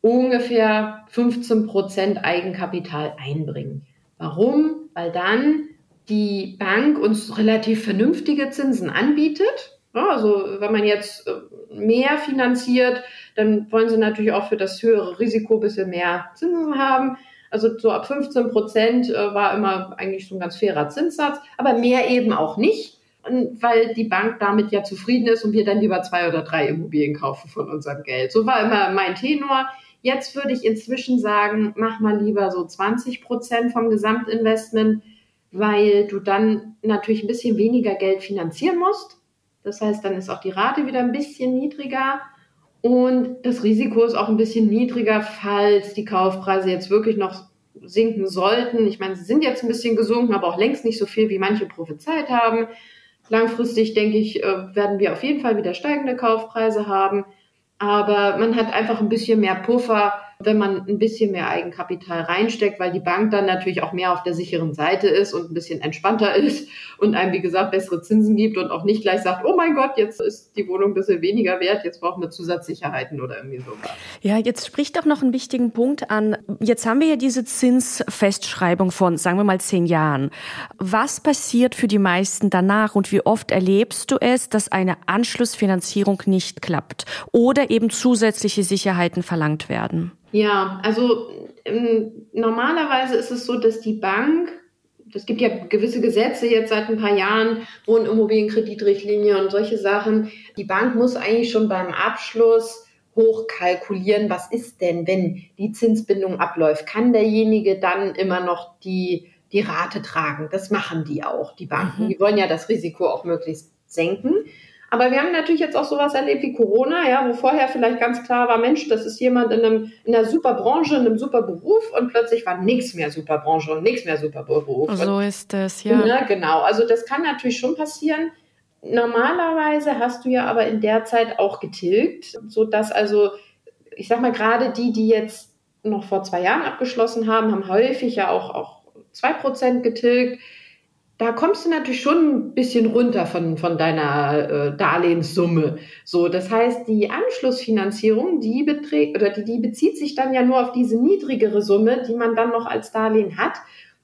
ungefähr 15 Prozent Eigenkapital einbringen. Warum? Weil dann die Bank uns relativ vernünftige Zinsen anbietet. Also wenn man jetzt äh, mehr finanziert, dann wollen sie natürlich auch für das höhere Risiko ein bisschen mehr Zinsen haben. Also so ab 15 Prozent äh, war immer eigentlich so ein ganz fairer Zinssatz, aber mehr eben auch nicht, weil die Bank damit ja zufrieden ist und wir dann lieber zwei oder drei Immobilien kaufen von unserem Geld. So war immer mein Tenor. Jetzt würde ich inzwischen sagen, mach mal lieber so 20 Prozent vom Gesamtinvestment weil du dann natürlich ein bisschen weniger Geld finanzieren musst. Das heißt, dann ist auch die Rate wieder ein bisschen niedriger Und das Risiko ist auch ein bisschen niedriger, falls die Kaufpreise jetzt wirklich noch sinken sollten. Ich meine, sie sind jetzt ein bisschen gesunken, aber auch längst nicht so viel, wie manche prophezeit haben. Langfristig, denke ich, äh, werden wir auf jeden Fall wieder steigende Kaufpreise haben. Aber man hat einfach ein bisschen mehr Puffer, wenn man ein bisschen mehr Eigenkapital reinsteckt, weil die Bank dann natürlich auch mehr auf der sicheren Seite ist und ein bisschen entspannter ist und einem, wie gesagt, bessere Zinsen gibt und auch nicht gleich sagt, oh mein Gott, jetzt ist die Wohnung ein bisschen weniger wert, jetzt brauchen wir Zusatzsicherheiten oder irgendwie sowas. Ja, jetzt spricht doch noch einen wichtigen Punkt an. Jetzt haben wir ja diese Zinsfestschreibung von, sagen wir mal, zehn Jahren. Was passiert für die meisten danach und wie oft erlebst du es, dass eine Anschlussfinanzierung nicht klappt oder eben zusätzliche Sicherheiten verlangt werden? Ja, also ähm, normalerweise ist es so, dass die Bank, es gibt ja gewisse Gesetze jetzt seit ein paar Jahren, Wohnimmobilienkreditrichtlinie und solche Sachen. Die Bank muss eigentlich schon beim Abschluss hochkalkulieren, was ist denn, wenn die Zinsbindung abläuft? Kann derjenige dann immer noch die, die Rate tragen? Das machen die auch, die Banken. Mhm. Die wollen ja das Risiko auch möglichst senken. Aber wir haben natürlich jetzt auch sowas erlebt wie Corona, ja, wo vorher vielleicht ganz klar war, Mensch, das ist jemand in, einem, in einer super Branche, in einem super Beruf und plötzlich war nichts mehr super Branche und nichts mehr super Beruf. So ist das, ja. ja. Genau, also das kann natürlich schon passieren. Normalerweise hast du ja aber in der Zeit auch getilgt, sodass also, ich sag mal, gerade die, die jetzt noch vor zwei Jahren abgeschlossen haben, haben häufig ja auch, auch 2% getilgt da kommst du natürlich schon ein bisschen runter von, von deiner äh, Darlehenssumme. So, das heißt, die Anschlussfinanzierung, die beträgt oder die, die bezieht sich dann ja nur auf diese niedrigere Summe, die man dann noch als Darlehen hat.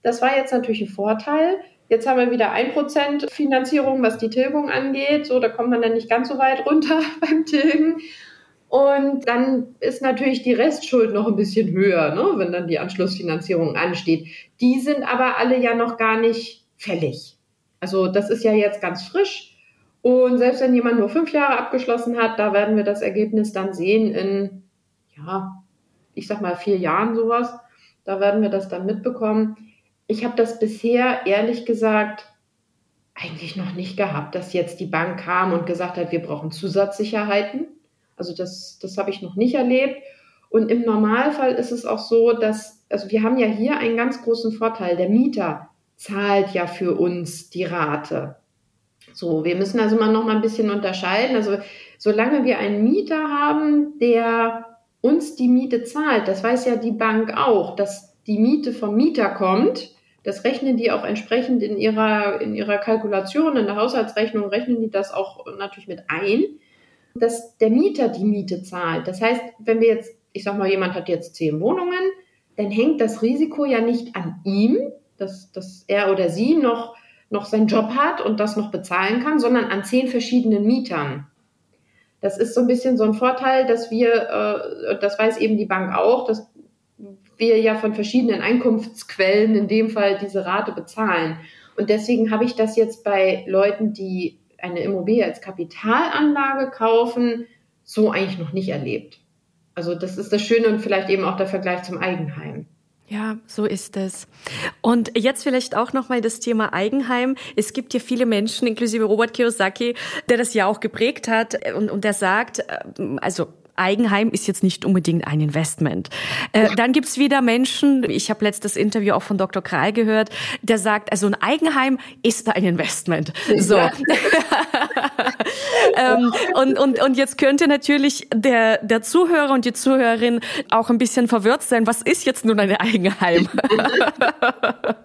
Das war jetzt natürlich ein Vorteil. Jetzt haben wir wieder ein Prozent Finanzierung, was die Tilgung angeht. So, da kommt man dann nicht ganz so weit runter beim Tilgen. Und dann ist natürlich die Restschuld noch ein bisschen höher, ne, wenn dann die Anschlussfinanzierung ansteht. Die sind aber alle ja noch gar nicht fällig. Also das ist ja jetzt ganz frisch. Und selbst wenn jemand nur fünf Jahre abgeschlossen hat, da werden wir das Ergebnis dann sehen in, ja, ich sag mal vier Jahren sowas. Da werden wir das dann mitbekommen. Ich habe das bisher ehrlich gesagt eigentlich noch nicht gehabt, dass jetzt die Bank kam und gesagt hat, wir brauchen Zusatzsicherheiten. Also das, das habe ich noch nicht erlebt. Und im Normalfall ist es auch so, dass, also wir haben ja hier einen ganz großen Vorteil. Der Mieter zahlt ja für uns die Rate. So, wir müssen also mal noch mal ein bisschen unterscheiden. Also, solange wir einen Mieter haben, der uns die Miete zahlt, das weiß ja die Bank auch, dass die Miete vom Mieter kommt. Das rechnen die auch entsprechend in ihrer, in ihrer Kalkulation, in der Haushaltsrechnung rechnen die das auch natürlich mit ein, dass der Mieter die Miete zahlt. Das heißt, wenn wir jetzt, ich sag mal, jemand hat jetzt zehn Wohnungen, dann hängt das Risiko ja nicht an ihm, dass, dass er oder sie noch, noch seinen Job hat und das noch bezahlen kann, sondern an zehn verschiedenen Mietern. Das ist so ein bisschen so ein Vorteil, dass wir, äh, das weiß eben die Bank auch, dass wir ja von verschiedenen Einkunftsquellen in dem Fall diese Rate bezahlen. Und deswegen habe ich das jetzt bei Leuten, die eine Immobilie als Kapitalanlage kaufen, so eigentlich noch nicht erlebt. Also das ist das Schöne und vielleicht eben auch der Vergleich zum Eigenheim. Ja, so ist es. Und jetzt vielleicht auch nochmal das Thema Eigenheim. Es gibt ja viele Menschen, inklusive Robert Kiyosaki, der das ja auch geprägt hat und, und der sagt, äh, also Eigenheim ist jetzt nicht unbedingt ein Investment. Äh, dann gibt's wieder Menschen, ich habe letztes Interview auch von Dr. Kral gehört, der sagt, also ein Eigenheim ist ein Investment. So. ähm, und, und, und jetzt könnte natürlich der, der Zuhörer und die Zuhörerin auch ein bisschen verwirrt sein, was ist jetzt nun ein Eigenheim? ja,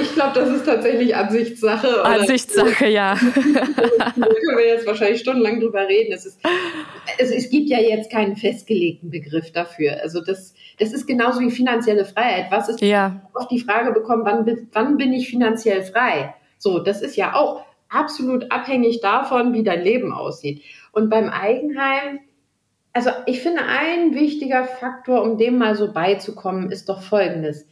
ich glaube, das ist tatsächlich Ansichtssache. Oder? Ansichtssache, ja. da können wir jetzt wahrscheinlich stundenlang drüber reden. Es, ist, also es gibt ja jetzt keinen festgelegten Begriff dafür. Also das, das ist genauso wie finanzielle Freiheit. Was ist ja. oft die Frage bekommen, wann, wann bin ich finanziell frei? So, das ist ja auch absolut abhängig davon, wie dein Leben aussieht. Und beim Eigenheim, also ich finde, ein wichtiger Faktor, um dem mal so beizukommen, ist doch folgendes.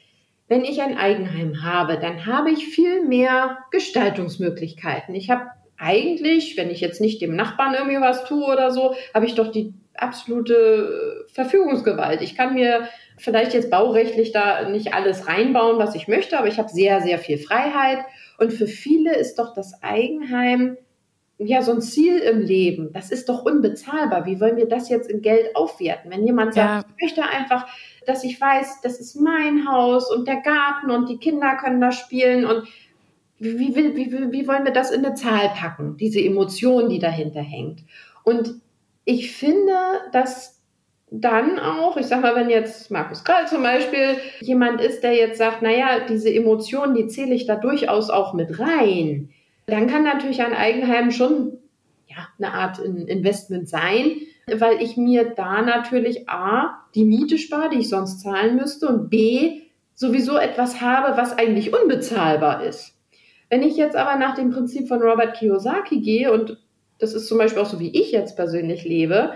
Wenn ich ein Eigenheim habe, dann habe ich viel mehr Gestaltungsmöglichkeiten. Ich habe eigentlich, wenn ich jetzt nicht dem Nachbarn irgendwie was tue oder so, habe ich doch die absolute Verfügungsgewalt. Ich kann mir vielleicht jetzt baurechtlich da nicht alles reinbauen, was ich möchte, aber ich habe sehr, sehr viel Freiheit. Und für viele ist doch das Eigenheim ja, so ein Ziel im Leben, das ist doch unbezahlbar. Wie wollen wir das jetzt in Geld aufwerten? Wenn jemand sagt, ja. ich möchte einfach, dass ich weiß, das ist mein Haus und der Garten und die Kinder können da spielen und wie, wie, wie, wie wollen wir das in eine Zahl packen, diese Emotion, die dahinter hängt? Und ich finde, dass dann auch, ich sag mal, wenn jetzt Markus Krall zum Beispiel jemand ist, der jetzt sagt, naja, diese Emotionen, die zähle ich da durchaus auch mit rein dann kann natürlich ein Eigenheim schon ja, eine Art Investment sein, weil ich mir da natürlich A, die Miete spare, die ich sonst zahlen müsste und B, sowieso etwas habe, was eigentlich unbezahlbar ist. Wenn ich jetzt aber nach dem Prinzip von Robert Kiyosaki gehe und das ist zum Beispiel auch so, wie ich jetzt persönlich lebe,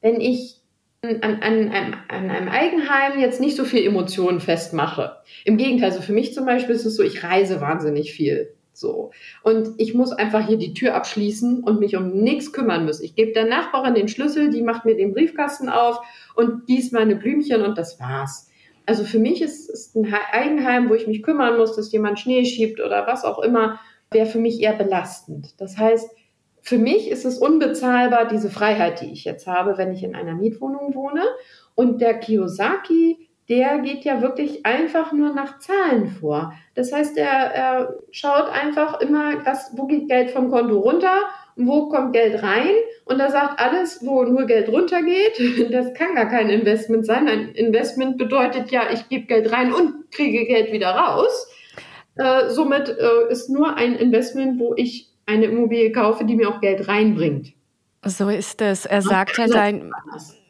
wenn ich an, an, an, an einem Eigenheim jetzt nicht so viel Emotionen festmache. Im Gegenteil, so für mich zum Beispiel ist es so, ich reise wahnsinnig viel. So. Und ich muss einfach hier die Tür abschließen und mich um nichts kümmern müssen. Ich gebe der Nachbarin den Schlüssel, die macht mir den Briefkasten auf und gießt meine Blümchen und das war's. Also für mich ist, ist ein Eigenheim, wo ich mich kümmern muss, dass jemand Schnee schiebt oder was auch immer, wäre für mich eher belastend. Das heißt, für mich ist es unbezahlbar, diese Freiheit, die ich jetzt habe, wenn ich in einer Mietwohnung wohne. Und der Kiyosaki der geht ja wirklich einfach nur nach Zahlen vor. Das heißt, er, er schaut einfach immer, was, wo geht Geld vom Konto runter und wo kommt Geld rein. Und er sagt, alles, wo nur Geld runtergeht, das kann gar kein Investment sein. Ein Investment bedeutet ja, ich gebe Geld rein und kriege Geld wieder raus. Äh, somit äh, ist nur ein Investment, wo ich eine Immobilie kaufe, die mir auch Geld reinbringt. So ist es. Er sagt halt ein,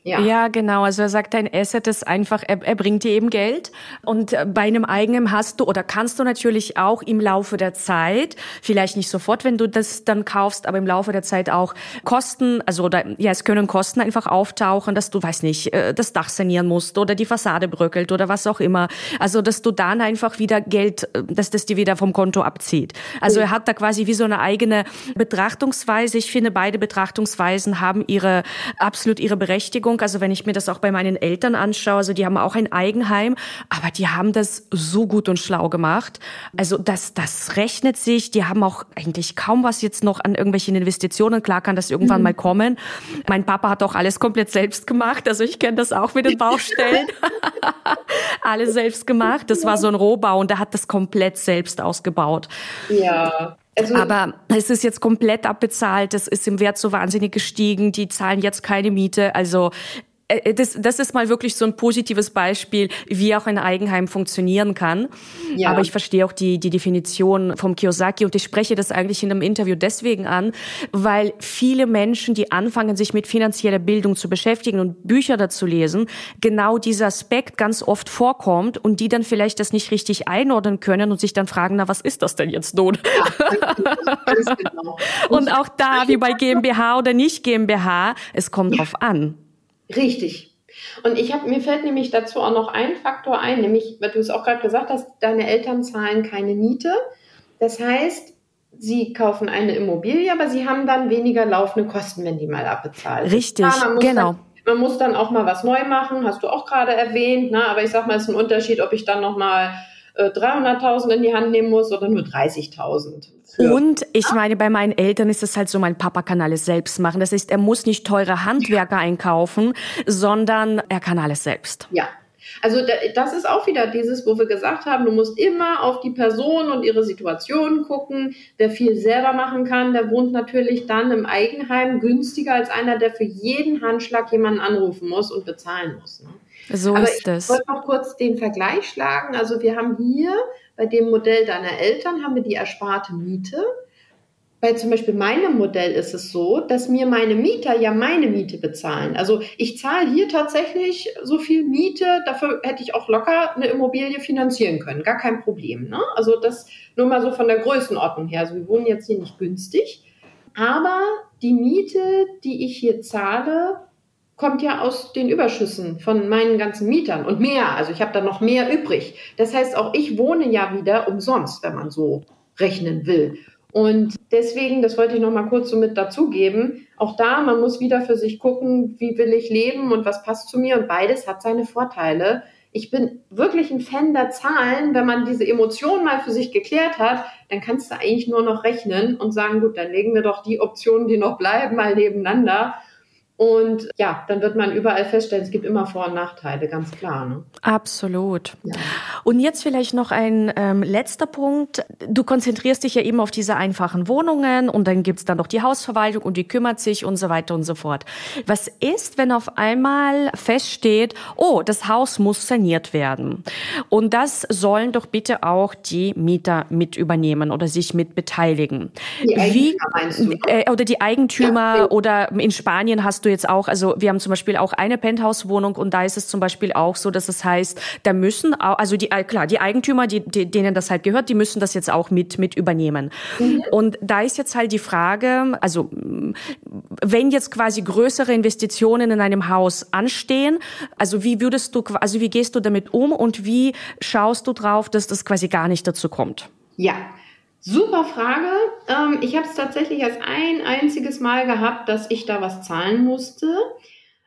ja. ja, genau. Also er sagt, dein Asset ist einfach, er, er bringt dir eben Geld. Und äh, bei einem eigenen hast du oder kannst du natürlich auch im Laufe der Zeit, vielleicht nicht sofort, wenn du das dann kaufst, aber im Laufe der Zeit auch Kosten, also oder, ja, es können Kosten einfach auftauchen, dass du, weiß nicht, äh, das Dach sanieren musst oder die Fassade bröckelt oder was auch immer. Also, dass du dann einfach wieder Geld, äh, dass das dir wieder vom Konto abzieht. Also er hat da quasi wie so eine eigene Betrachtungsweise. Ich finde, beide Betrachtungsweisen haben ihre, absolut ihre Berechtigung. Berechtigung. Also wenn ich mir das auch bei meinen Eltern anschaue, also die haben auch ein Eigenheim, aber die haben das so gut und schlau gemacht. Also das, das rechnet sich. Die haben auch eigentlich kaum was jetzt noch an irgendwelchen Investitionen. Klar kann das irgendwann mhm. mal kommen. Mein Papa hat auch alles komplett selbst gemacht. Also ich kenne das auch mit den Baustellen. alles selbst gemacht. Das war so ein Rohbau und der hat das komplett selbst ausgebaut. Ja. Also, aber es ist jetzt komplett abbezahlt, es ist im Wert so wahnsinnig gestiegen, die zahlen jetzt keine Miete. Also das, das ist mal wirklich so ein positives Beispiel, wie auch ein Eigenheim funktionieren kann. Ja. Aber ich verstehe auch die, die Definition vom Kiyosaki und ich spreche das eigentlich in einem Interview deswegen an, weil viele Menschen, die anfangen, sich mit finanzieller Bildung zu beschäftigen und Bücher dazu lesen, genau dieser Aspekt ganz oft vorkommt und die dann vielleicht das nicht richtig einordnen können und sich dann fragen, na, was ist das denn jetzt nun? Ja, genau. und auch da, wie bei GmbH oder nicht GmbH, es kommt drauf an. Richtig. Und ich habe, mir fällt nämlich dazu auch noch ein Faktor ein, nämlich, weil du es auch gerade gesagt hast, deine Eltern zahlen keine Miete. Das heißt, sie kaufen eine Immobilie, aber sie haben dann weniger laufende Kosten, wenn die mal abbezahlt Richtig, ja, genau. Dann, man muss dann auch mal was neu machen, hast du auch gerade erwähnt, ne? aber ich sag mal, es ist ein Unterschied, ob ich dann noch mal 300.000 äh, in die Hand nehmen muss oder nur 30.000. Und ich meine, bei meinen Eltern ist es halt so, mein Papa kann alles selbst machen. Das heißt, er muss nicht teure Handwerker einkaufen, sondern er kann alles selbst. Ja. Also das ist auch wieder dieses, wo wir gesagt haben, du musst immer auf die Person und ihre Situation gucken. Wer viel selber machen kann, der wohnt natürlich dann im Eigenheim günstiger als einer, der für jeden Handschlag jemanden anrufen muss und bezahlen muss. Ne? So Aber ist es. Ich wollte noch kurz den Vergleich schlagen. Also wir haben hier bei dem Modell deiner Eltern haben wir die ersparte Miete. Bei zum Beispiel meinem Modell ist es so, dass mir meine Mieter ja meine Miete bezahlen. Also ich zahle hier tatsächlich so viel Miete, dafür hätte ich auch locker eine Immobilie finanzieren können. Gar kein Problem. Ne? Also das nur mal so von der Größenordnung her. Also wir wohnen jetzt hier nicht günstig. Aber die Miete, die ich hier zahle, kommt ja aus den Überschüssen von meinen ganzen Mietern und mehr. Also ich habe da noch mehr übrig. Das heißt, auch ich wohne ja wieder umsonst, wenn man so rechnen will. Und deswegen, das wollte ich noch mal kurz so mit dazugeben, auch da, man muss wieder für sich gucken, wie will ich leben und was passt zu mir. Und beides hat seine Vorteile. ich bin wirklich ein Fan der Zahlen. Wenn man diese Emotionen mal für sich geklärt hat, dann kannst du eigentlich nur noch rechnen und sagen, gut, dann legen wir doch die Optionen, die noch bleiben, mal nebeneinander und ja, dann wird man überall feststellen, es gibt immer Vor- und Nachteile, ganz klar. Ne? Absolut. Ja. Und jetzt vielleicht noch ein ähm, letzter Punkt. Du konzentrierst dich ja eben auf diese einfachen Wohnungen und dann gibt's dann noch die Hausverwaltung und die kümmert sich und so weiter und so fort. Was ist, wenn auf einmal feststeht, oh, das Haus muss saniert werden? Und das sollen doch bitte auch die Mieter mit übernehmen oder sich mit beteiligen. Die Eigentümer Wie, meinst du? Äh, oder die Eigentümer ja. oder in Spanien hast du jetzt auch, also wir haben zum Beispiel auch eine Penthouse-Wohnung und da ist es zum Beispiel auch so, dass es heißt, da müssen auch, also die, äh, klar, die Eigentümer, die, die, denen das halt gehört, die müssen das jetzt auch mit, mit übernehmen. Mhm. Und da ist jetzt halt die Frage, also wenn jetzt quasi größere Investitionen in einem Haus anstehen, also wie würdest du, also wie gehst du damit um und wie schaust du drauf, dass das quasi gar nicht dazu kommt? Ja, Super Frage. Ähm, ich habe es tatsächlich erst ein einziges Mal gehabt, dass ich da was zahlen musste.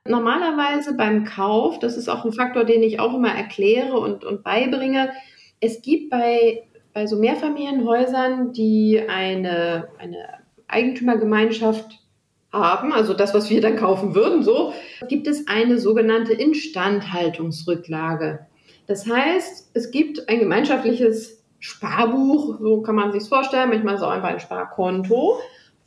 Normalerweise beim Kauf, das ist auch ein Faktor, den ich auch immer erkläre und, und beibringe, es gibt bei, bei so Mehrfamilienhäusern, die eine, eine Eigentümergemeinschaft haben, also das, was wir dann kaufen würden, so, gibt es eine sogenannte Instandhaltungsrücklage. Das heißt, es gibt ein gemeinschaftliches Sparbuch, so kann man sich vorstellen. Manchmal auch einfach ein Sparkonto,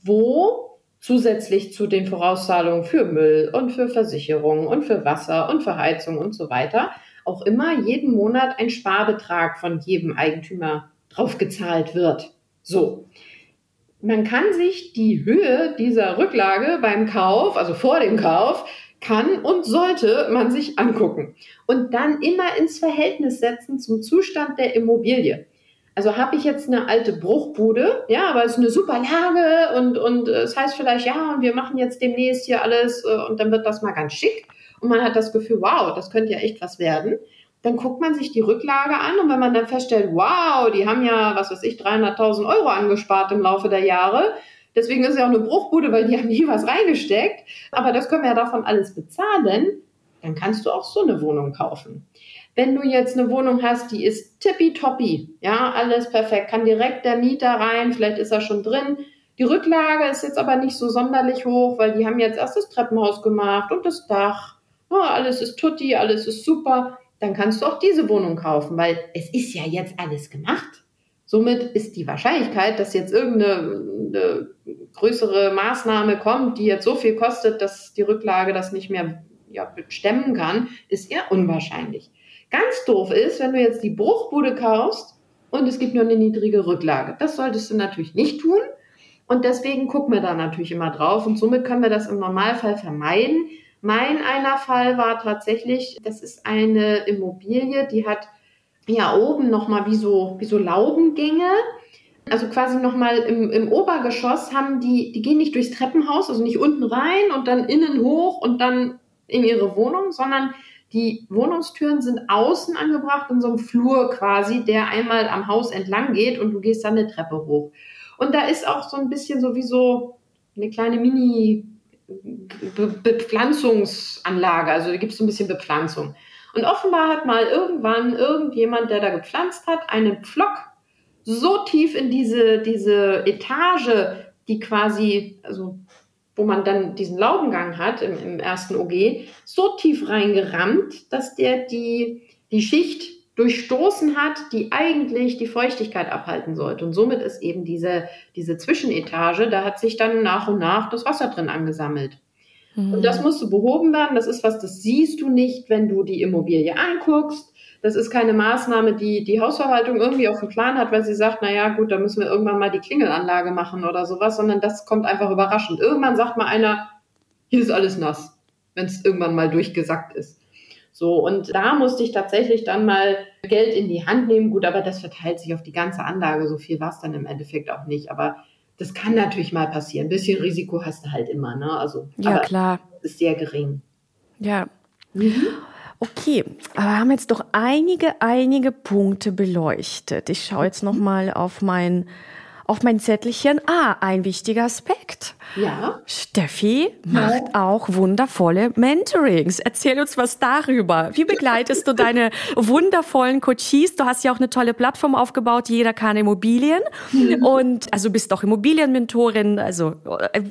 wo zusätzlich zu den Vorauszahlungen für Müll und für Versicherungen und für Wasser und für Heizung und so weiter auch immer jeden Monat ein Sparbetrag von jedem Eigentümer draufgezahlt wird. So. Man kann sich die Höhe dieser Rücklage beim Kauf, also vor dem Kauf, kann und sollte man sich angucken und dann immer ins Verhältnis setzen zum Zustand der Immobilie. Also habe ich jetzt eine alte Bruchbude, ja, aber es ist eine super Lage und, und es heißt vielleicht, ja, und wir machen jetzt demnächst hier alles äh, und dann wird das mal ganz schick und man hat das Gefühl, wow, das könnte ja echt was werden. Dann guckt man sich die Rücklage an und wenn man dann feststellt, wow, die haben ja, was weiß ich, 300.000 Euro angespart im Laufe der Jahre. Deswegen ist ja auch eine Bruchbude, weil die haben nie was reingesteckt. Aber das können wir ja davon alles bezahlen. Dann kannst du auch so eine Wohnung kaufen. Wenn du jetzt eine Wohnung hast, die ist tippitoppi, ja, alles perfekt, kann direkt der Mieter rein, vielleicht ist er schon drin. Die Rücklage ist jetzt aber nicht so sonderlich hoch, weil die haben jetzt erst das Treppenhaus gemacht und das Dach. Oh, alles ist tutti, alles ist super. Dann kannst du auch diese Wohnung kaufen, weil es ist ja jetzt alles gemacht. Somit ist die Wahrscheinlichkeit, dass jetzt irgendeine größere Maßnahme kommt, die jetzt so viel kostet, dass die Rücklage das nicht mehr ja, stemmen kann, ist eher unwahrscheinlich. Ganz doof ist, wenn du jetzt die Bruchbude kaufst und es gibt nur eine niedrige Rücklage. Das solltest du natürlich nicht tun. Und deswegen gucken wir da natürlich immer drauf. Und somit können wir das im Normalfall vermeiden. Mein einer Fall war tatsächlich, das ist eine Immobilie, die hat ja oben nochmal wie so, wie so Laubengänge. Also quasi nochmal im, im Obergeschoss haben die, die gehen nicht durchs Treppenhaus, also nicht unten rein und dann innen hoch und dann in ihre Wohnung, sondern die Wohnungstüren sind außen angebracht in so einem Flur quasi, der einmal am Haus entlang geht und du gehst dann eine Treppe hoch. Und da ist auch so ein bisschen sowieso eine kleine Mini Bepflanzungsanlage, also da gibt es so ein bisschen Bepflanzung. Und offenbar hat mal irgendwann irgendjemand, der da gepflanzt hat, einen Pflock so tief in diese, diese Etage, die quasi, also wo man dann diesen Laubengang hat im, im ersten OG, so tief reingerammt, dass der die, die Schicht durchstoßen hat, die eigentlich die Feuchtigkeit abhalten sollte. Und somit ist eben diese, diese Zwischenetage, da hat sich dann nach und nach das Wasser drin angesammelt. Mhm. Und das musste behoben werden. Das ist was, das siehst du nicht, wenn du die Immobilie anguckst. Das ist keine Maßnahme, die die Hausverwaltung irgendwie auf dem Plan hat, weil sie sagt, na ja, gut, da müssen wir irgendwann mal die Klingelanlage machen oder sowas, sondern das kommt einfach überraschend. Irgendwann sagt mal einer, hier ist alles nass, wenn es irgendwann mal durchgesackt ist. So, und da musste ich tatsächlich dann mal Geld in die Hand nehmen. Gut, aber das verteilt sich auf die ganze Anlage. So viel war es dann im Endeffekt auch nicht. Aber das kann natürlich mal passieren. Ein bisschen Risiko hast du halt immer, ne? Also, ja, klar. Ist sehr gering. Ja. Mhm. Okay, aber wir haben jetzt doch einige, einige Punkte beleuchtet. Ich schaue jetzt noch mal auf mein auf mein Zettelchen, ah, ein wichtiger Aspekt. Ja. Steffi macht ja. auch wundervolle Mentorings. Erzähl uns was darüber. Wie begleitest du deine wundervollen Coaches? Du hast ja auch eine tolle Plattform aufgebaut. Jeder kann Immobilien. Mhm. Und also bist auch Immobilienmentorin. Also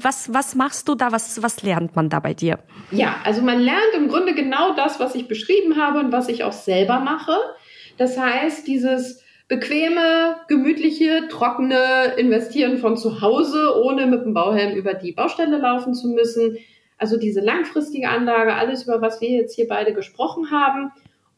was, was machst du da? Was, was lernt man da bei dir? Ja, also man lernt im Grunde genau das, was ich beschrieben habe und was ich auch selber mache. Das heißt, dieses bequeme, gemütliche, trockene Investieren von zu Hause, ohne mit dem Bauhelm über die Baustelle laufen zu müssen. Also diese langfristige Anlage, alles über was wir jetzt hier beide gesprochen haben.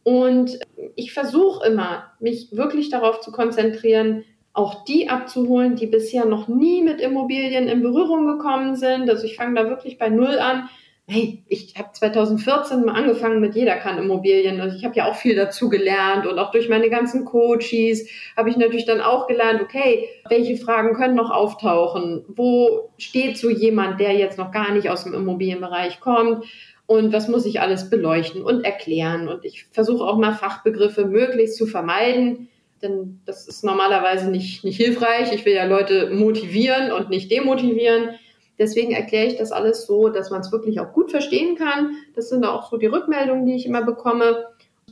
Und ich versuche immer, mich wirklich darauf zu konzentrieren, auch die abzuholen, die bisher noch nie mit Immobilien in Berührung gekommen sind. Also ich fange da wirklich bei Null an, hey, ich habe 2014 mal angefangen mit jeder kann Immobilien. Also ich habe ja auch viel dazu gelernt und auch durch meine ganzen Coaches habe ich natürlich dann auch gelernt, okay, welche Fragen können noch auftauchen? Wo steht so jemand, der jetzt noch gar nicht aus dem Immobilienbereich kommt? Und was muss ich alles beleuchten und erklären? Und ich versuche auch mal Fachbegriffe möglichst zu vermeiden, denn das ist normalerweise nicht, nicht hilfreich. Ich will ja Leute motivieren und nicht demotivieren. Deswegen erkläre ich das alles so, dass man es wirklich auch gut verstehen kann. Das sind auch so die Rückmeldungen, die ich immer bekomme.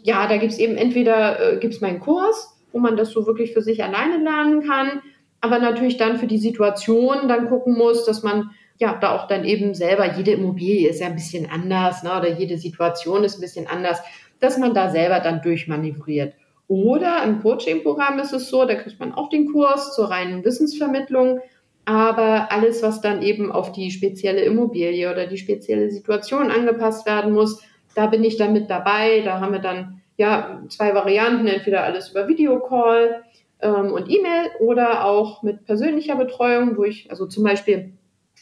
Ja, da gibt es eben entweder äh, gibt's meinen Kurs, wo man das so wirklich für sich alleine lernen kann, aber natürlich dann für die Situation dann gucken muss, dass man ja da auch dann eben selber, jede Immobilie ist ja ein bisschen anders, ne, oder jede Situation ist ein bisschen anders, dass man da selber dann durchmanövriert. Oder im Coaching-Programm ist es so, da kriegt man auch den Kurs zur reinen Wissensvermittlung aber alles, was dann eben auf die spezielle Immobilie oder die spezielle Situation angepasst werden muss, da bin ich dann mit dabei. Da haben wir dann ja zwei Varianten, entweder alles über Videocall ähm, und E-Mail oder auch mit persönlicher Betreuung, wo ich, also zum Beispiel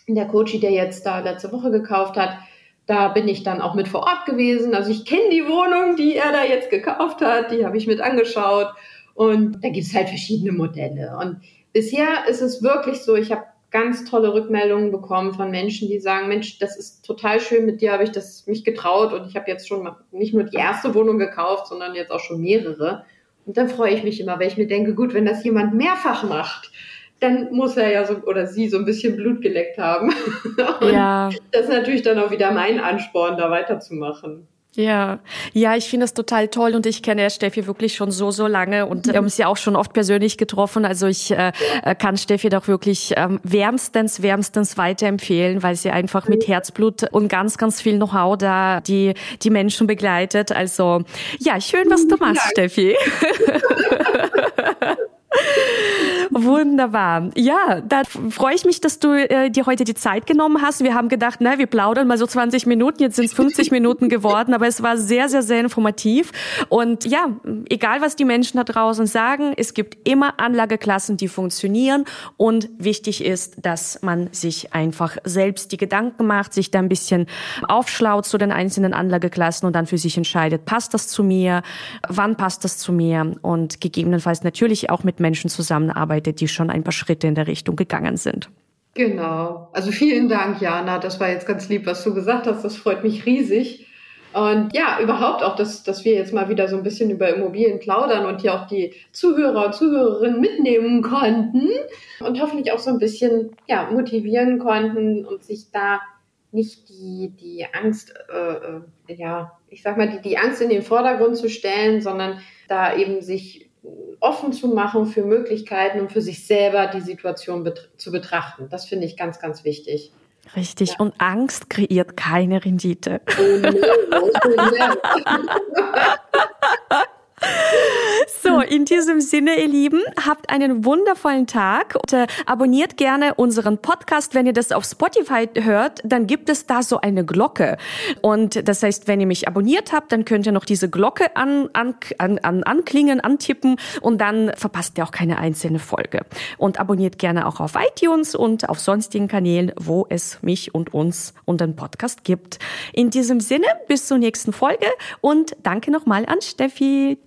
der Coach, der jetzt da letzte Woche gekauft hat, da bin ich dann auch mit vor Ort gewesen. Also ich kenne die Wohnung, die er da jetzt gekauft hat, die habe ich mit angeschaut. Und da gibt es halt verschiedene Modelle. Und bisher ist es wirklich so, ich habe ganz tolle Rückmeldungen bekommen von Menschen, die sagen, Mensch, das ist total schön, mit dir habe ich das mich getraut und ich habe jetzt schon nicht nur die erste Wohnung gekauft, sondern jetzt auch schon mehrere. Und dann freue ich mich immer, weil ich mir denke, gut, wenn das jemand mehrfach macht, dann muss er ja so oder sie so ein bisschen Blut geleckt haben. ja. Das ist natürlich dann auch wieder mein Ansporn, da weiterzumachen. Ja, ja, ich finde das total toll und ich kenne Steffi wirklich schon so, so lange und wir haben sie auch schon oft persönlich getroffen. Also ich äh, äh, kann Steffi doch wirklich ähm, wärmstens, wärmstens weiterempfehlen, weil sie einfach mit Herzblut und ganz, ganz viel Know-how da die, die Menschen begleitet. Also ja, schön, was du machst, Steffi. Wunderbar. Ja, da freue ich mich, dass du äh, dir heute die Zeit genommen hast. Wir haben gedacht, na, wir plaudern mal so 20 Minuten, jetzt sind es 50 Minuten geworden, aber es war sehr, sehr, sehr informativ. Und ja, egal was die Menschen da draußen sagen, es gibt immer Anlageklassen, die funktionieren. Und wichtig ist, dass man sich einfach selbst die Gedanken macht, sich da ein bisschen aufschlaut zu den einzelnen Anlageklassen und dann für sich entscheidet, passt das zu mir, wann passt das zu mir und gegebenenfalls natürlich auch mit Menschen zusammenarbeitet, die schon ein paar Schritte in der Richtung gegangen sind. Genau. Also vielen Dank, Jana. Das war jetzt ganz lieb, was du gesagt hast. Das freut mich riesig. Und ja, überhaupt auch, dass, dass wir jetzt mal wieder so ein bisschen über Immobilien plaudern und hier auch die Zuhörer und Zuhörerinnen mitnehmen konnten und hoffentlich auch so ein bisschen ja, motivieren konnten und sich da nicht die, die Angst, äh, äh ja, ich sag mal, die, die Angst in den Vordergrund zu stellen, sondern da eben sich offen zu machen für Möglichkeiten und für sich selber die Situation bet zu betrachten. Das finde ich ganz, ganz wichtig. Richtig. Ja. Und Angst kreiert keine Rendite. Oh, nee, So, in diesem Sinne, ihr Lieben, habt einen wundervollen Tag und äh, abonniert gerne unseren Podcast. Wenn ihr das auf Spotify hört, dann gibt es da so eine Glocke. Und das heißt, wenn ihr mich abonniert habt, dann könnt ihr noch diese Glocke an, an, an, anklingen, antippen und dann verpasst ihr auch keine einzelne Folge. Und abonniert gerne auch auf iTunes und auf sonstigen Kanälen, wo es mich und uns und den Podcast gibt. In diesem Sinne, bis zur nächsten Folge und danke nochmal an Steffi.